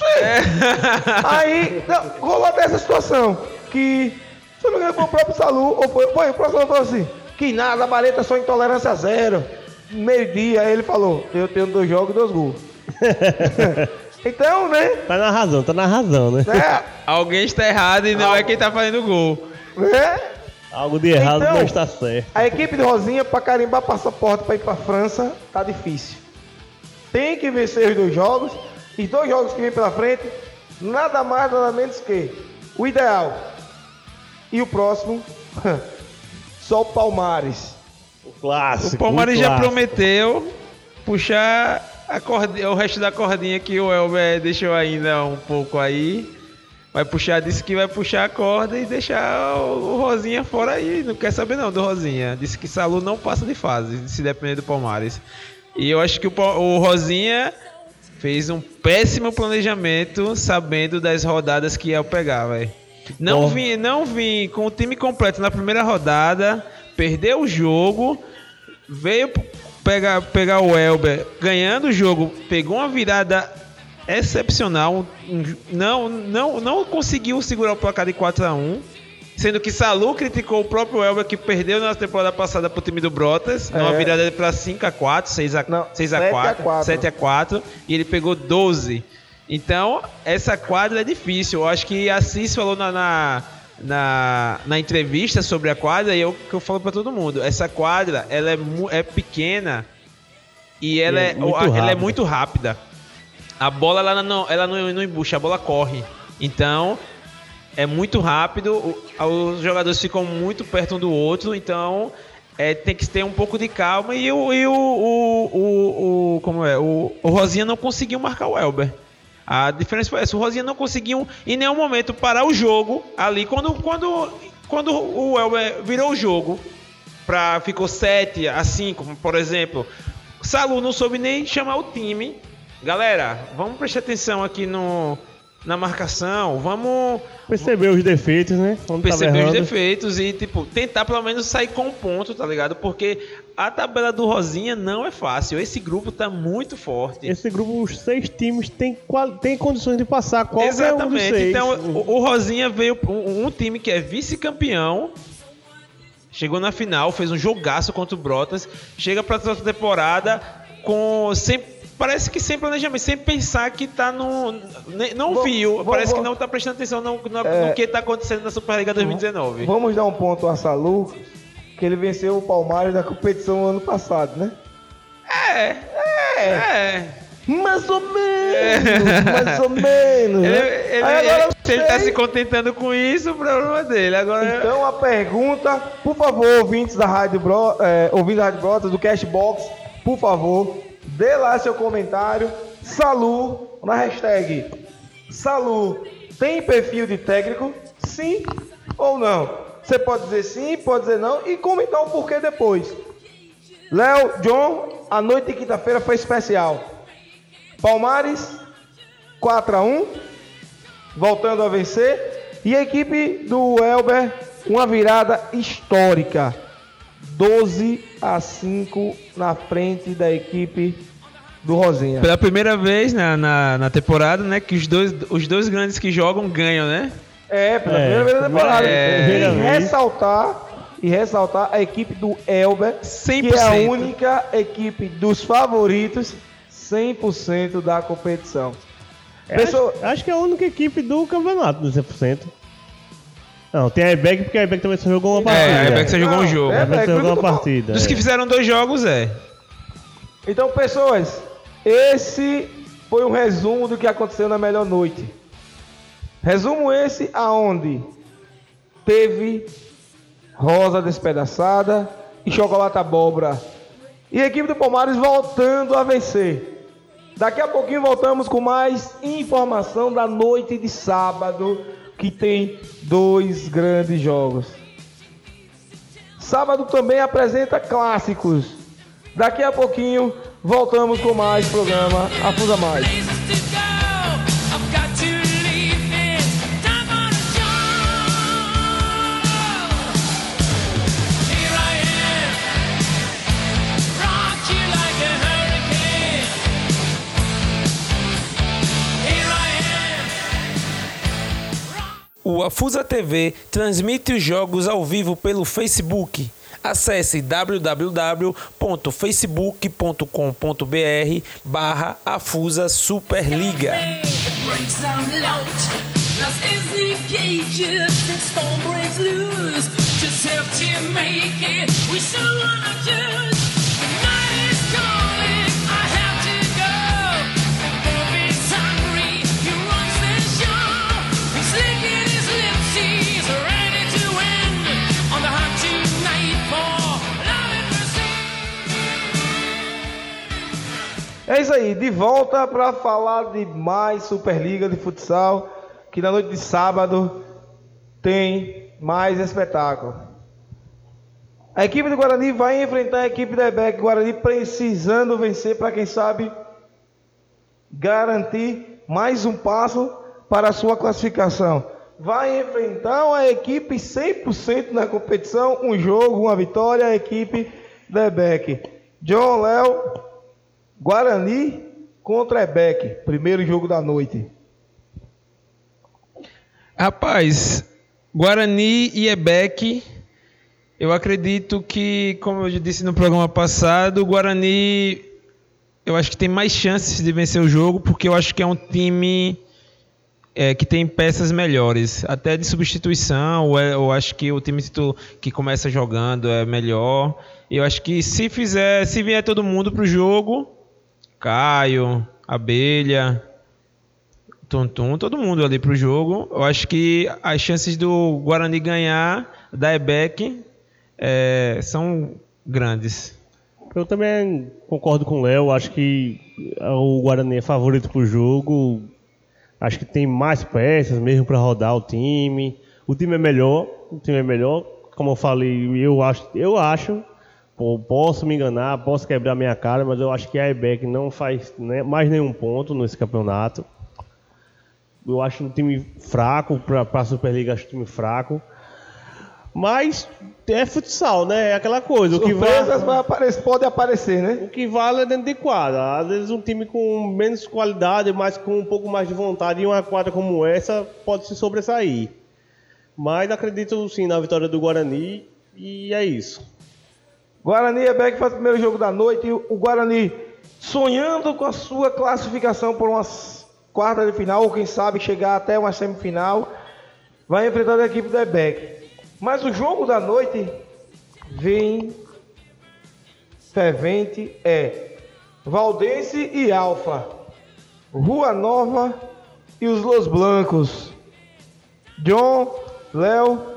Aí não, rolou até essa situação. Que, se eu não me engano, foi o próprio Salu, ou foi, foi o próprio Salu falou assim: que nada, Bareta é só intolerância zero. Meio-dia, ele falou: eu tenho dois jogos e dois gols. então, né? Tá na razão, tá na razão, né? né, Alguém está errado e não é quem tá fazendo gol. né Algo de errado Então- não está certo. A equipe de Rosinha, para carimbar passaporte para ir para França, tá difícil. Tem que vencer os dois jogos. E dois jogos que vem pela frente, nada mais, nada menos que o ideal. E o próximo, só o Palmares. O clássico. O Palmares um já prometeu puxar a corda- o resto da cordinha que o Elber deixou ainda um pouco aí. Vai puxar, disse que vai puxar a corda e deixar o, o Rosinha fora aí. Não quer saber não do Rosinha. Disse que Salu não passa de fase, se depender do Palmares. E eu acho que o, o Rosinha fez um péssimo planejamento sabendo das rodadas que ia pegar, velho. Não Porra. vim, não vim com o time completo na primeira rodada, perdeu o jogo, veio pegar, pegar o Elber ganhando o jogo, pegou uma virada excepcional, não, não, não conseguiu segurar o placar de 4 a 1 Sendo que Salu criticou o próprio Elber que perdeu na temporada passada pro time do Brotas, numa É. virada para 5 a 4, 6 a, Não, 6 a 7 a 4, 4. 7 a 4 e ele pegou 12. Então, essa quadra é difícil. Eu acho que a Cis falou na, na, na, na entrevista sobre a quadra e eu que eu falo para todo mundo. Essa quadra, ela é, é pequena e ela É é, muito ela é rápida. muito rápida. A bola ela não, ela não, não embucha, a bola corre. Então, é muito rápido, os jogadores ficam muito perto um do outro, então é, tem que ter um pouco de calma. E, o, e o, o, o, o- como é? O, o Rosinha não conseguiu marcar o Elber. A diferença foi essa, o Rosinha não conseguiu em nenhum momento parar o jogo ali quando, quando, quando o Elber virou o jogo pra, ficou 7 a 5, por exemplo. Salu não soube nem chamar o time. Galera, vamos prestar atenção aqui no, na marcação, vamos Perceber os defeitos, né? Quando perceber os errando. defeitos e, tipo, tentar pelo menos sair com um ponto, tá ligado? Porque a tabela do Rosinha não é fácil. Esse grupo tá muito forte. Esse grupo, os seis times, tem, qual- tem condições de passar qualquer um dos Exatamente. seis. Então, o, o Rosinha veio um, um time que é vice-campeão. Chegou na final, fez um jogaço contra o Brotas. Chega pra outra temporada com. Sem, parece que sem planejamento, sem pensar que tá no. Não Vou- viu, vou- parece vou- que não tá prestando atenção no, no- É. no que tá acontecendo na Superliga 2019. Vamos dar um ponto a Salu, que ele venceu o Palmares da competição ano passado, né? É, é. Mais ou menos, mais ou menos. Ele, né? ele, agora eu se ele tá se contentando com isso, o problema dele. Agora. Então a pergunta, por favor, ouvintes da Rádio Bro, é, ouvintes da Rádio Brotas, do Cashbox, por favor, dê lá seu comentário. Salu, na hashtag Salu, tem perfil de técnico? Sim ou não? Você pode dizer sim, pode dizer não e comentar o porquê depois. Léo, John, a noite de quinta-feira foi especial. Palmares, 4 a 1 voltando a vencer. E a equipe do Elber, uma virada histórica. 12 a 5 na frente da equipe do Rosinha. Pela primeira vez na, na, na temporada, né? Que os dois, os dois grandes que jogam ganham, né? É, pela É, primeira vez da temporada. é, e ressaltar e ressaltar a equipe do Elber, que 100%. é a única equipe dos favoritos 100% da competição. Pessoa- Acho, acho que é a única equipe do campeonato do 100%. Não, tem a IBEC porque a IBEC também só jogou uma partida. É, a IBEC só jogou um Não, jogo. é, A IBEC é, só jogou uma partida. Dos é. que fizeram dois jogos, é. Então, pessoas, esse foi um resumo do que aconteceu na melhor noite. Resumo esse aonde teve rosa despedaçada e chocolate abóbora. E a equipe do Palmares voltando a vencer. Daqui a pouquinho voltamos com mais informação da noite de sábado, que tem dois grandes jogos. Sábado também apresenta clássicos. Daqui a pouquinho voltamos com mais programa Afusa Mais. O Afusa TV transmite os jogos ao vivo pelo Facebook. Acesse www.facebook.com.br barra Afusa Superliga. É isso aí, de volta para falar de mais Superliga de futsal, que na noite de sábado tem mais espetáculo. A equipe do Guarani vai enfrentar a equipe da EBEC. Guarani precisando vencer para quem sabe garantir mais um passo para a sua classificação. Vai enfrentar uma equipe 100% na competição, um jogo, uma vitória, a equipe da EBEC. John Léo, Guarani contra Ebec, primeiro jogo da noite. Rapaz, Guarani e Ebec, eu acredito que, como eu disse no programa passado, o Guarani eu acho que tem mais chances de vencer o jogo, porque eu acho que é um time é, que tem peças melhores, até de substituição, é, eu acho que o time que começa jogando é melhor. Eu acho que se fizer, se vier todo mundo pro jogo, Caio, Abelha, Tonton, todo mundo ali pro jogo. Eu acho que as chances do Guarani ganhar da EBEC é, são grandes. Eu também concordo com o Léo. Acho que o Guarani é favorito pro jogo. Acho que tem mais peças mesmo para rodar o time. O time é melhor. O time é melhor. como eu falei, eu acho, eu acho, posso me enganar, posso quebrar minha cara, mas eu acho que a IBEC não faz né, mais nenhum ponto nesse campeonato. Eu acho um time fraco, para a Superliga acho um time fraco. Mas é futsal, né? É aquela coisa. O que Surpresas vale, aparecer, pode aparecer, né? o que vale é dentro de quadra. Às vezes um time com menos qualidade, mas com um pouco mais de vontade em uma quadra como essa pode se sobressair. Mas acredito sim na vitória do Guarani e é isso. Guarani e Beck faz o primeiro jogo da noite. O Guarani sonhando com a sua classificação por uma quarta de final, ou quem sabe chegar até uma semifinal, vai enfrentar a equipe do Ebec. Mas o jogo da noite vem fervente é Valdense e Alfa, Rua Nova e os Los Blancos. John, Léo,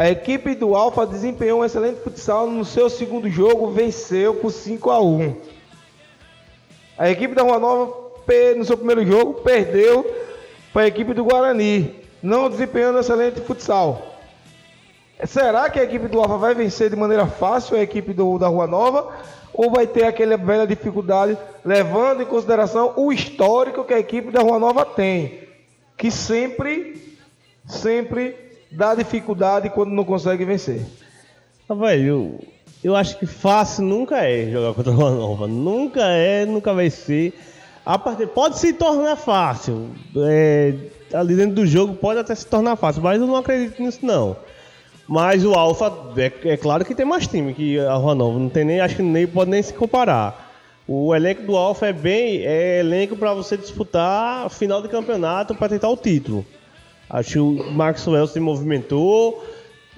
a equipe do Alfa desempenhou um excelente futsal no seu segundo jogo, venceu por 5 a 1. A equipe da Rua Nova, no seu primeiro jogo, perdeu para a equipe do Guarani, não desempenhando um excelente futsal. Será que a equipe do Alfa vai vencer de maneira fácil a equipe do, da Rua Nova? Ou vai ter aquela velha dificuldade, levando em consideração o histórico que a equipe da Rua Nova tem? Que sempre, sempre dá dificuldade quando não consegue vencer. Ah, velho, eu, eu acho que fácil nunca é jogar contra uma nova. Nunca é, nunca vai ser. A partir, pode se tornar fácil. É, ali dentro do jogo pode até se tornar fácil, mas eu não acredito nisso não. Mas o Alfa, é, é claro que tem mais time que a Nova. Não tem nem, acho que nem pode nem se comparar. O elenco do Alfa é bem, é elenco para você disputar final de campeonato para tentar o título. Acho que o Maxwell se movimentou,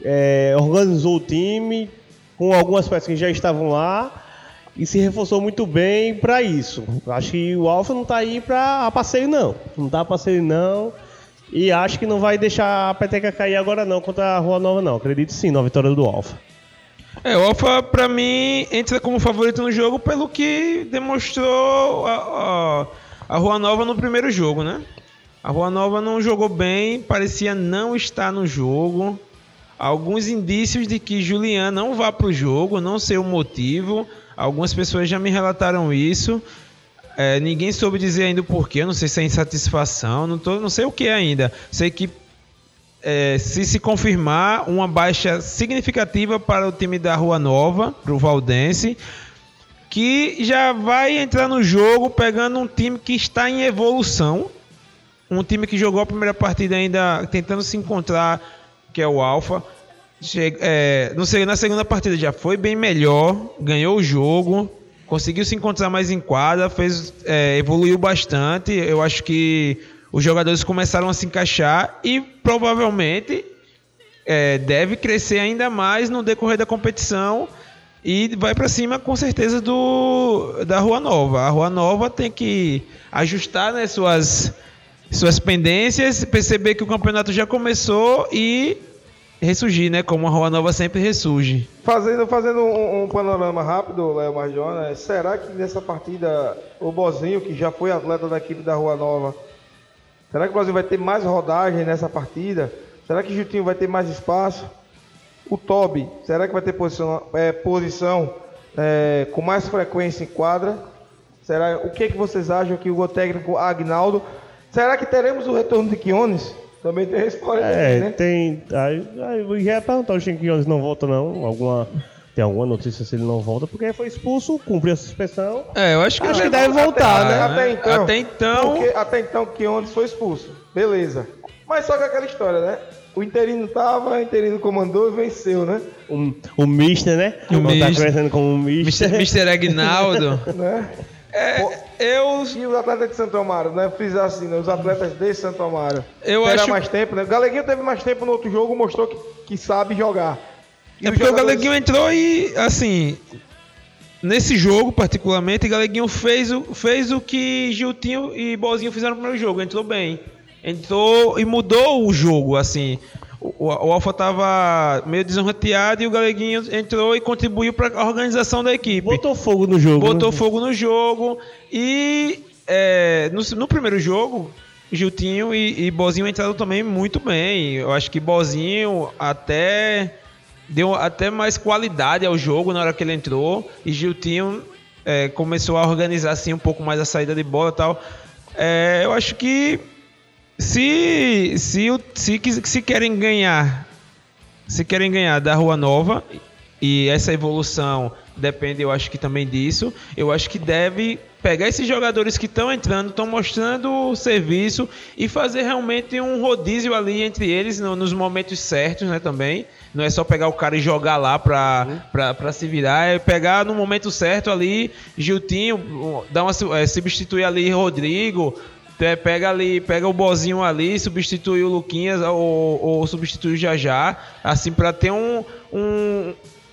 é, organizou o time com algumas peças que já estavam lá e se reforçou muito bem para isso. Acho que o Alfa não está aí para passeio não, não tá a passeio não. E acho que não vai deixar a peteca cair agora não contra a Rua Nova não. Acredito sim na vitória do Alfa. É, o Alfa, pra mim, entra como favorito no jogo pelo que demonstrou a, a, a Rua Nova no primeiro jogo, né? A Rua Nova não jogou bem, parecia não estar no jogo. Alguns indícios de que Julian não vá pro jogo, não sei o motivo. Algumas pessoas já me relataram isso. É, ninguém soube dizer ainda o porquê, não sei se é insatisfação, não, tô, não sei o que ainda. Sei que é, se se confirmar uma baixa significativa para o time da Rua Nova, para o Valdense, que já vai entrar no jogo pegando um time que está em evolução, um time que jogou a primeira partida ainda tentando se encontrar, que é o Alfa. É, não sei, na segunda partida já foi bem melhor, ganhou o jogo, conseguiu se encontrar mais em quadra, fez, é, evoluiu bastante. Eu acho que os jogadores começaram a se encaixar e provavelmente é, deve crescer ainda mais no decorrer da competição e vai para cima com certeza do da Rua Nova. A Rua Nova tem que ajustar né, suas suas pendências, perceber que o campeonato já começou e ressurgir, né? Como a Rua Nova sempre ressurge. Fazendo, fazendo um, um panorama rápido, Léo Marjona, será que nessa partida o Bozinho, que já foi atleta da equipe da Rua Nova, será que o Bozinho vai ter mais rodagem nessa partida? Será que o Jutinho vai ter mais espaço? O Toby, será que vai ter posição, é, posição é, com mais frequência em quadra? Será, o que, que vocês acham que o técnico Agnaldo? Será que teremos o retorno de Quiones? Também tem resposta É, aí, né? tem. Aí, aí eu ia perguntar o Chiquinhos não volta não. Alguma. Tem alguma notícia se ele não volta, porque foi expulso, cumpriu a suspensão. É, eu acho que, Acho que deve voltar, até, né? Até então. Até então- Porque até então Quiones foi expulso. Beleza. Mas só que aquela história, né? O interino tava, o interino comandou e venceu, né? O, o Mister, né? O Tá Mister. crescendo como Mister. Agnaldo. né? É, eu E os atletas de Santo Amaro, né? Frisar assim, né? Os atletas de Santo Amaro. Eu Terá acho- mais tempo, né? O Galeguinho teve mais tempo no outro jogo, mostrou que, que sabe jogar. E É porque o jogadores- Galeguinho entrou e, assim, nesse jogo particularmente, o Galeguinho fez o, fez o que Giltinho e Bozinho fizeram no primeiro jogo, entrou bem. Entrou e mudou o jogo, assim. O, o Alfa tava meio desnorteado e o Galeguinho entrou e contribuiu para a organização da equipe. Botou fogo no jogo. Botou né? fogo no jogo e é, no, no primeiro jogo, Giltinho e, e Bozinho entraram também muito bem. Eu acho que Bozinho até deu até mais qualidade ao jogo na hora que ele entrou. E Giltinho é, começou a organizar assim um pouco mais a saída de bola e tal. É, eu acho que se, se, se, se querem ganhar se querem ganhar da Rua Nova e essa evolução depende, eu acho que também disso. Eu acho que deve pegar esses jogadores que estão entrando, estão mostrando o serviço e fazer realmente um rodízio ali entre eles no- nos momentos certos, né, também. Não é só pegar o cara e jogar lá pra, pra, pra se virar, é pegar no momento certo ali, Giltinho, dar uma, é, substituir ali Rodrigo, pega ali, pega o Bozinho ali, substitui o Luquinhas ou, ou substitui o Jajá, assim, pra ter um, um-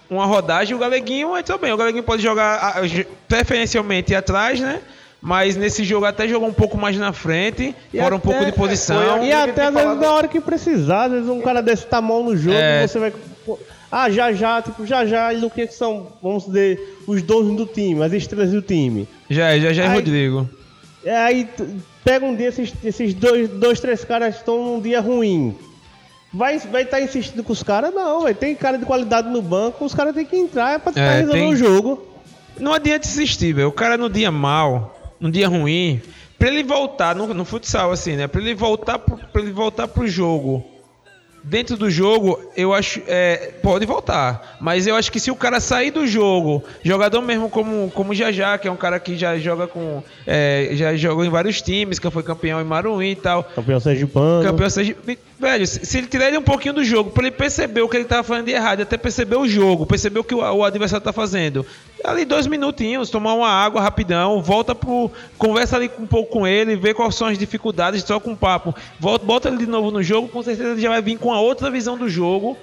uma rodagem. O Galeguinho entrou bem. O Galeguinho pode jogar preferencialmente atrás, né? Mas nesse jogo até jogou um pouco mais na frente, E fora um até- pouco de posição. foi E até às vezes na hora que precisar, às vezes um cara desse tá mal no jogo, É. você vai. pô, Ah, já já, tipo, já já e Luquinhas que são, vamos dizer, os donos do time, as estrelas do time. Já, já, já é Aí- Rodrigo. É, aí pega um dia, esses, esses dois, dois, três caras estão num dia ruim. Vai estar vai tá insistindo com os caras? Não, velho. Tem cara de qualidade no banco, os caras têm que entrar pra tentar É, resolver tem- o jogo. Não adianta desistir, velho. O cara no dia mal, no dia ruim, pra ele voltar no, no futsal, assim, né? Pra ele voltar pro, pra ele voltar pro jogo. Dentro do jogo, eu acho. É, pode voltar. Mas eu acho que se o cara sair do jogo, jogador mesmo como, como Jajá, que é um cara que já joga com. é, já jogou em vários times, que foi campeão em Maruim e tal. Campeão Sergipano. Campeão seja. Velho, se ele tirar ele um pouquinho do jogo, pra ele perceber o que ele tava fazendo de errado, até perceber o jogo, perceber o que o, o adversário tá fazendo. Ali dois minutinhos, tomar uma água rapidão, volta pro. Conversa ali um pouco com ele, vê quais são as dificuldades, troca um papo. Volta, bota ele de novo no jogo, com certeza ele já vai vir com a outra visão do jogo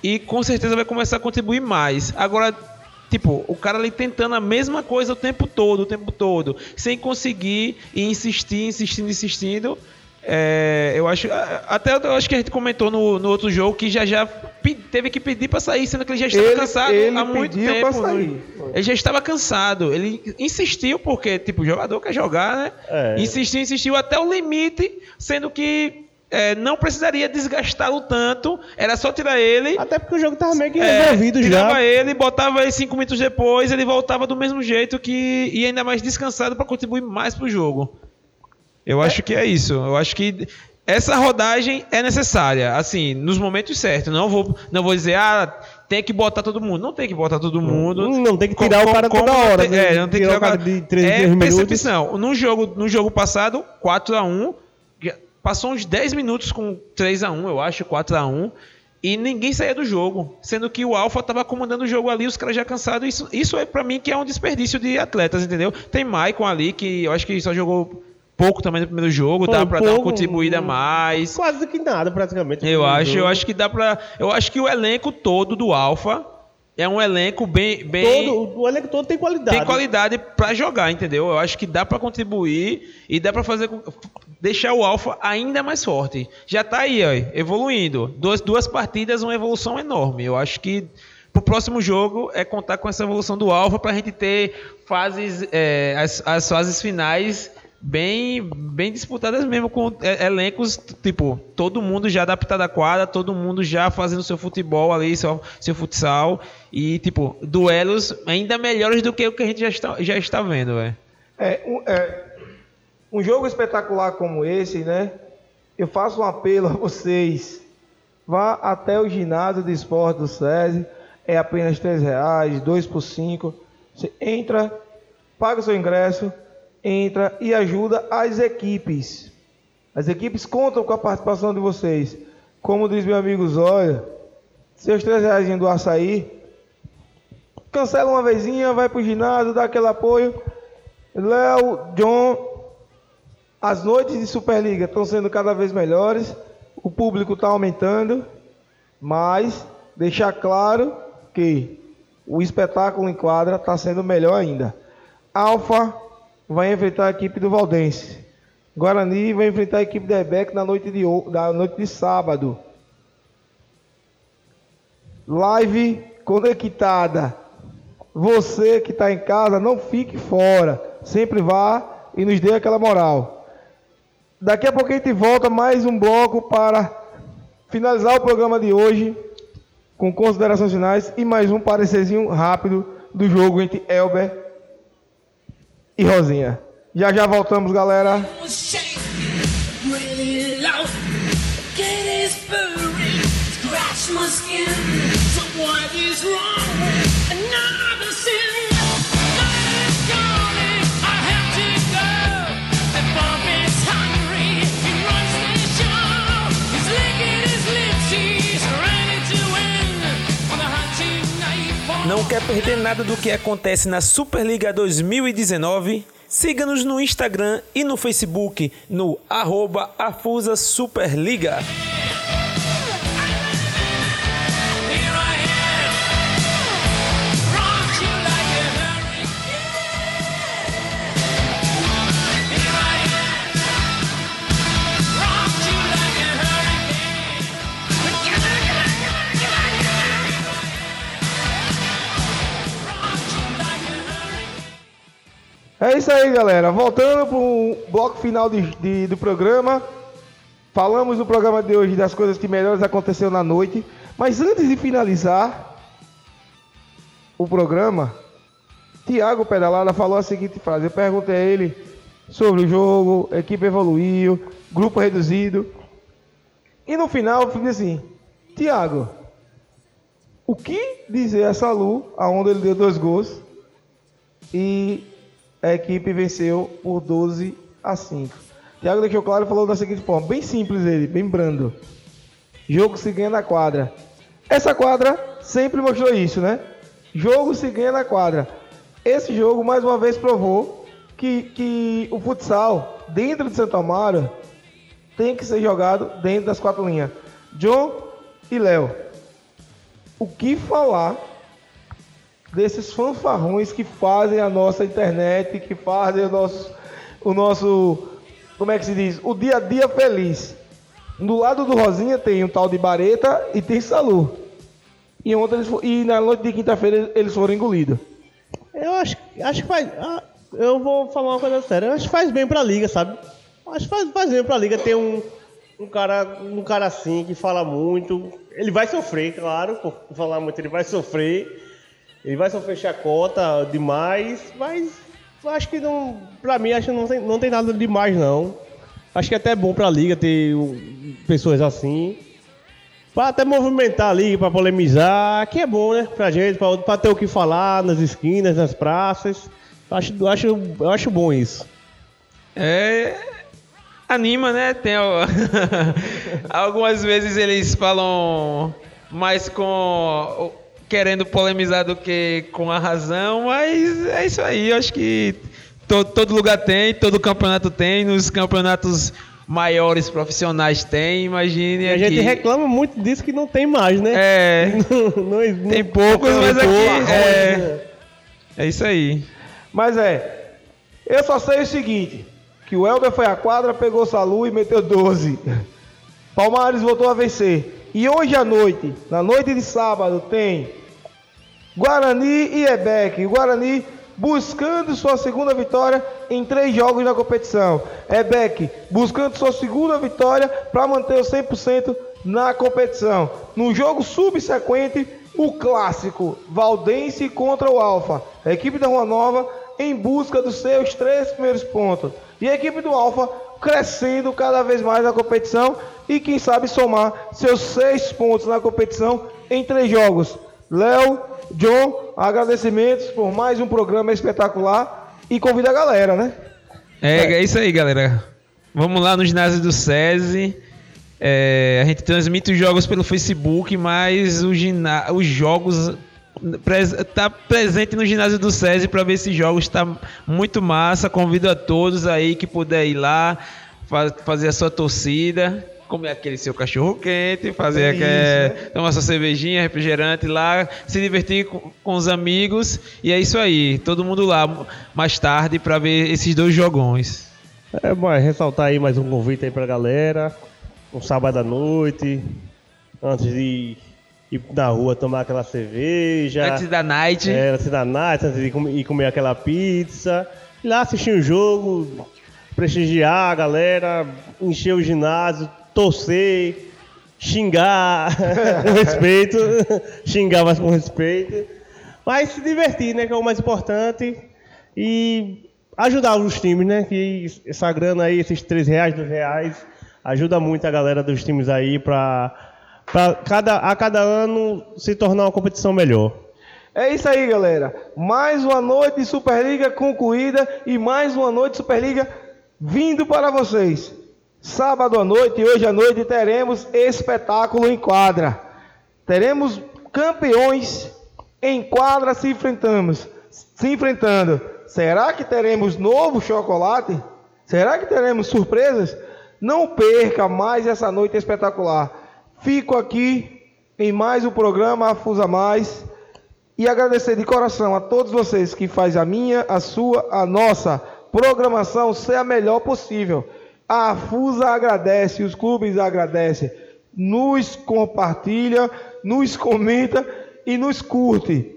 e com certeza vai começar a contribuir mais. Agora, tipo, o cara ali tentando a mesma coisa o tempo todo, o tempo todo, sem conseguir e insistir, insistindo, insistindo. É, eu acho. Até eu acho que a gente comentou no, no outro jogo que já já teve que pedir pra sair, sendo que ele já estava Ele- cansado ele há muito tempo. sair. Ele já estava cansado. Ele insistiu, porque, tipo, o jogador quer jogar, né? É. Insistiu, insistiu até o limite, sendo que é, não precisaria desgastá-lo tanto. Era só tirar ele. Até porque o jogo tava meio que É, resolvido já. tirava ele, botava ele cinco minutos depois, ele voltava do mesmo jeito que e ainda mais descansado para contribuir mais pro jogo. Eu acho que é isso. Eu acho que essa rodagem é necessária, assim, nos momentos certos. Não vou, não vou dizer, ah, tem que botar todo mundo. Não tem que botar todo mundo. Hum, não tem que tirar o cara toda não hora, tem- né? É, não tem que Tirar o cara de três em é três minutos. percepção. No jogo, no jogo passado, 4 a 1 passou uns 10 minutos com 3 a 1 eu acho, 4 a 1 e ninguém saía do jogo, sendo que o Alfa tava comandando o jogo ali, os caras já cansados. Isso, isso é pra mim que é um desperdício de atletas, entendeu? Tem Maicon ali que eu acho que só jogou pouco também no primeiro jogo, Foi dá pra dar uma contribuída a mais. Quase que nada, praticamente. Eu acho, jogo. eu acho que dá pra. Eu acho que o elenco todo do Alfa é um elenco bem. bem Todo, o elenco todo tem qualidade. tem qualidade pra jogar, entendeu? Eu acho que dá pra contribuir e dá pra fazer deixar o Alfa ainda mais forte. Já tá aí, ó, evoluindo. Duas, duas partidas, uma evolução enorme. Eu acho que pro próximo jogo é contar com essa evolução do Alfa pra gente ter fases, é, as, as fases finais bem, bem disputadas mesmo com é, elencos, tipo, todo mundo já adaptado à quadra, todo mundo já fazendo seu futebol ali, seu, seu futsal e, tipo, duelos ainda melhores do que o que a gente já está, já está vendo. É, um, é, um jogo espetacular como esse, né? Eu faço um apelo a vocês. Vá até o ginásio de esporte do SESI. É apenas R$ reais, dois por cinco. Você entra, paga o seu ingresso, entra e ajuda as equipes. As equipes contam com a participação de vocês. Como diz meu amigo Zóia, seus três reais do açaí, cancela uma vezinha, vai pro ginásio, dá aquele apoio. Léo, John, as noites de Superliga estão sendo cada vez melhores, o público está aumentando, mas deixar claro que o espetáculo em quadra está sendo melhor ainda. Alfa vai enfrentar a equipe do Valdense. Guarani vai enfrentar a equipe da Rebeca na noite de, da noite de sábado. Live conectada. Você que está em casa, não fique fora. Sempre vá e nos dê aquela moral. Daqui a pouco a gente volta mais um bloco para finalizar o programa de hoje. com considerações finais e mais um parecerzinho rápido do jogo entre Elber e Rosinha. Já já voltamos, galera. scratch my skin. Is wrong? Another Não quer perder nada do que acontece na Superliga 2019? Siga-nos no Instagram e no Facebook no arroba Afusa Superliga. É isso aí, galera. Voltando para o bloco final de- de- do programa. Falamos no programa de hoje das coisas que melhores aconteceram na noite. Mas antes de finalizar o programa, Tiago Pedalada falou a seguinte frase. Eu perguntei a ele sobre o jogo, equipe evoluiu, grupo reduzido. E no final eu fiz assim, Tiago, o que dizer a Salu, aonde ele deu dois gols, e a equipe venceu por 12 a 5. Thiago deixou claro falou da seguinte forma, bem simples ele, bem brando. Jogo se ganha na quadra. Essa quadra sempre mostrou isso, né? Jogo se ganha na quadra. Esse jogo mais uma vez provou que, que o futsal dentro de Santo Amaro tem que ser jogado dentro das quatro linhas. John e Léo. O que falar desses fanfarrões que fazem a nossa internet, que fazem o nosso, o nosso, como é que se diz, o dia a dia feliz. Do lado do Rosinha tem um tal de Bareta e tem Salu. E ontem eles, e na noite de quinta-feira eles foram engolidos. Eu acho, acho que faz. ah, Eu vou falar uma coisa séria. Eu acho que faz bem pra liga, sabe? Acho que faz, faz bem pra liga ter um, um, cara, um cara assim que fala muito. Ele vai sofrer, claro, por falar muito, ele vai sofrer. Ele vai sofrer chacota demais, mas acho que não. Pra mim, acho que não tem, não tem nada demais, não. Acho que é até bom pra liga ter pessoas assim. Pra até movimentar ali, pra polemizar, que é bom, né? Pra gente, pra, pra ter o que falar nas esquinas, nas praças. Acho, acho, acho bom isso. É. Anima, né? Tem. Algumas vezes eles falam mais com. Querendo polemizar do que com a razão, mas é isso aí. Eu acho que to- todo lugar tem, todo campeonato tem, nos campeonatos maiores profissionais tem, imagine E a aqui. gente reclama muito disso que não tem mais, né? É. Não- não- Tem poucos, não- mas aqui não- é- É isso aí. Mas é, eu só sei o seguinte, que o Elber foi à quadra, pegou o Salu e meteu 12. Palmares voltou a vencer. E hoje à noite, na noite de sábado, tem Guarani e Ebec. O Guarani buscando sua segunda vitória em três jogos na competição. Ebec buscando sua segunda vitória para manter o 100% na competição. No jogo subsequente, o clássico Valdense contra o Alfa. A equipe da Rua Nova em busca dos seus três primeiros pontos. E a equipe do Alfa crescendo cada vez mais na competição e quem sabe somar seus seis pontos na competição em três jogos. Léo, John, agradecimentos por mais um programa espetacular e convida a galera, né? É, é isso aí, galera. Vamos lá no ginásio do SESI. É, a gente transmite os jogos pelo Facebook, mas o gina- os jogos tá presente no ginásio do SESI para ver esses jogos. Tá muito massa. Convido a todos aí que puder ir lá, fa- fazer a sua torcida, comer aquele seu cachorro quente, fazer Isso, aquele, né? tomar sua cervejinha, refrigerante lá, se divertir com, com os amigos. E é isso aí. Todo mundo lá mais tarde para ver esses dois jogões. É bom é ressaltar aí mais um convite aí pra galera. Um sábado à noite. Antes de ir na rua tomar aquela cerveja. Antes da night. É, antes da night, antes de ir comer aquela pizza. Ir lá assistir o jogo, prestigiar a galera, encher o ginásio, torcer, xingar com respeito, xingar mas com respeito, mas se divertir, né, que é o mais importante e ajudar os times, né, que essa grana aí, esses 3 reais, 2 reais, ajuda muito a galera dos times aí para cada, a cada ano se tornar uma competição melhor. É isso aí, galera. Mais uma noite de Superliga concluída e mais uma noite de Superliga vindo para vocês. Sábado à noite e hoje à noite teremos espetáculo em quadra. Teremos campeões em quadra se enfrentamos, se enfrentando. Será que teremos novo chocolate? Será que teremos surpresas? Não perca mais essa noite espetacular. Fico aqui em mais um programa Afusa Mais e agradecer de coração a todos vocês que faz a minha, a sua, a nossa programação ser a melhor possível. A Afusa agradece, os clubes agradecem, nos compartilha, nos comenta e nos curte.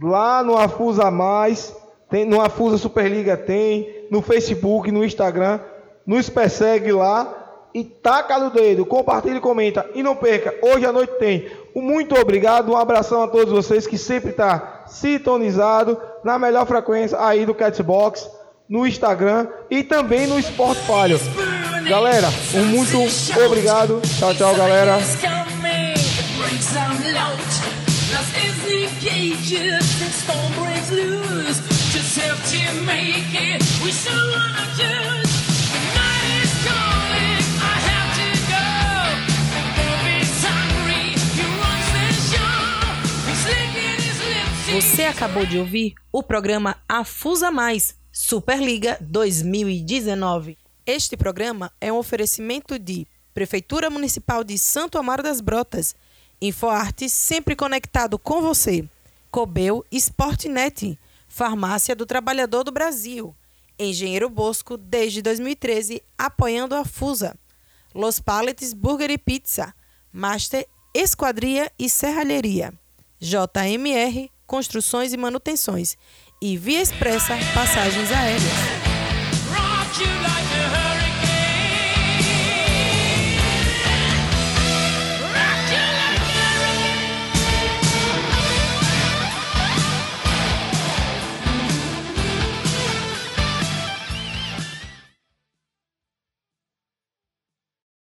Lá no Afusa Mais, tem, no Afusa Superliga tem, no Facebook, no Instagram, nos persegue lá e taca no dedo, compartilha e comenta. E não perca, hoje à noite tem. Um muito obrigado, um abração a todos vocês que sempre está sintonizado na melhor frequência aí do Catsbox, no Instagram e também no Sport Falho. Galera, um muito obrigado. Tchau, tchau, galera. Você acabou de ouvir o programa Afusa Mais Superliga 2019. Este programa é um oferecimento de Prefeitura Municipal de Santo Amaro das Brotas, InfoArte sempre conectado com você, Cobel Sportnet, Farmácia do Trabalhador do Brasil, Engenheiro Bosco desde 2013 apoiando a Fusa, Los Paletes Burger e Pizza, Master Esquadria e Serralheria, JMR construções e manutenções, e Via Expressa passagens aéreas.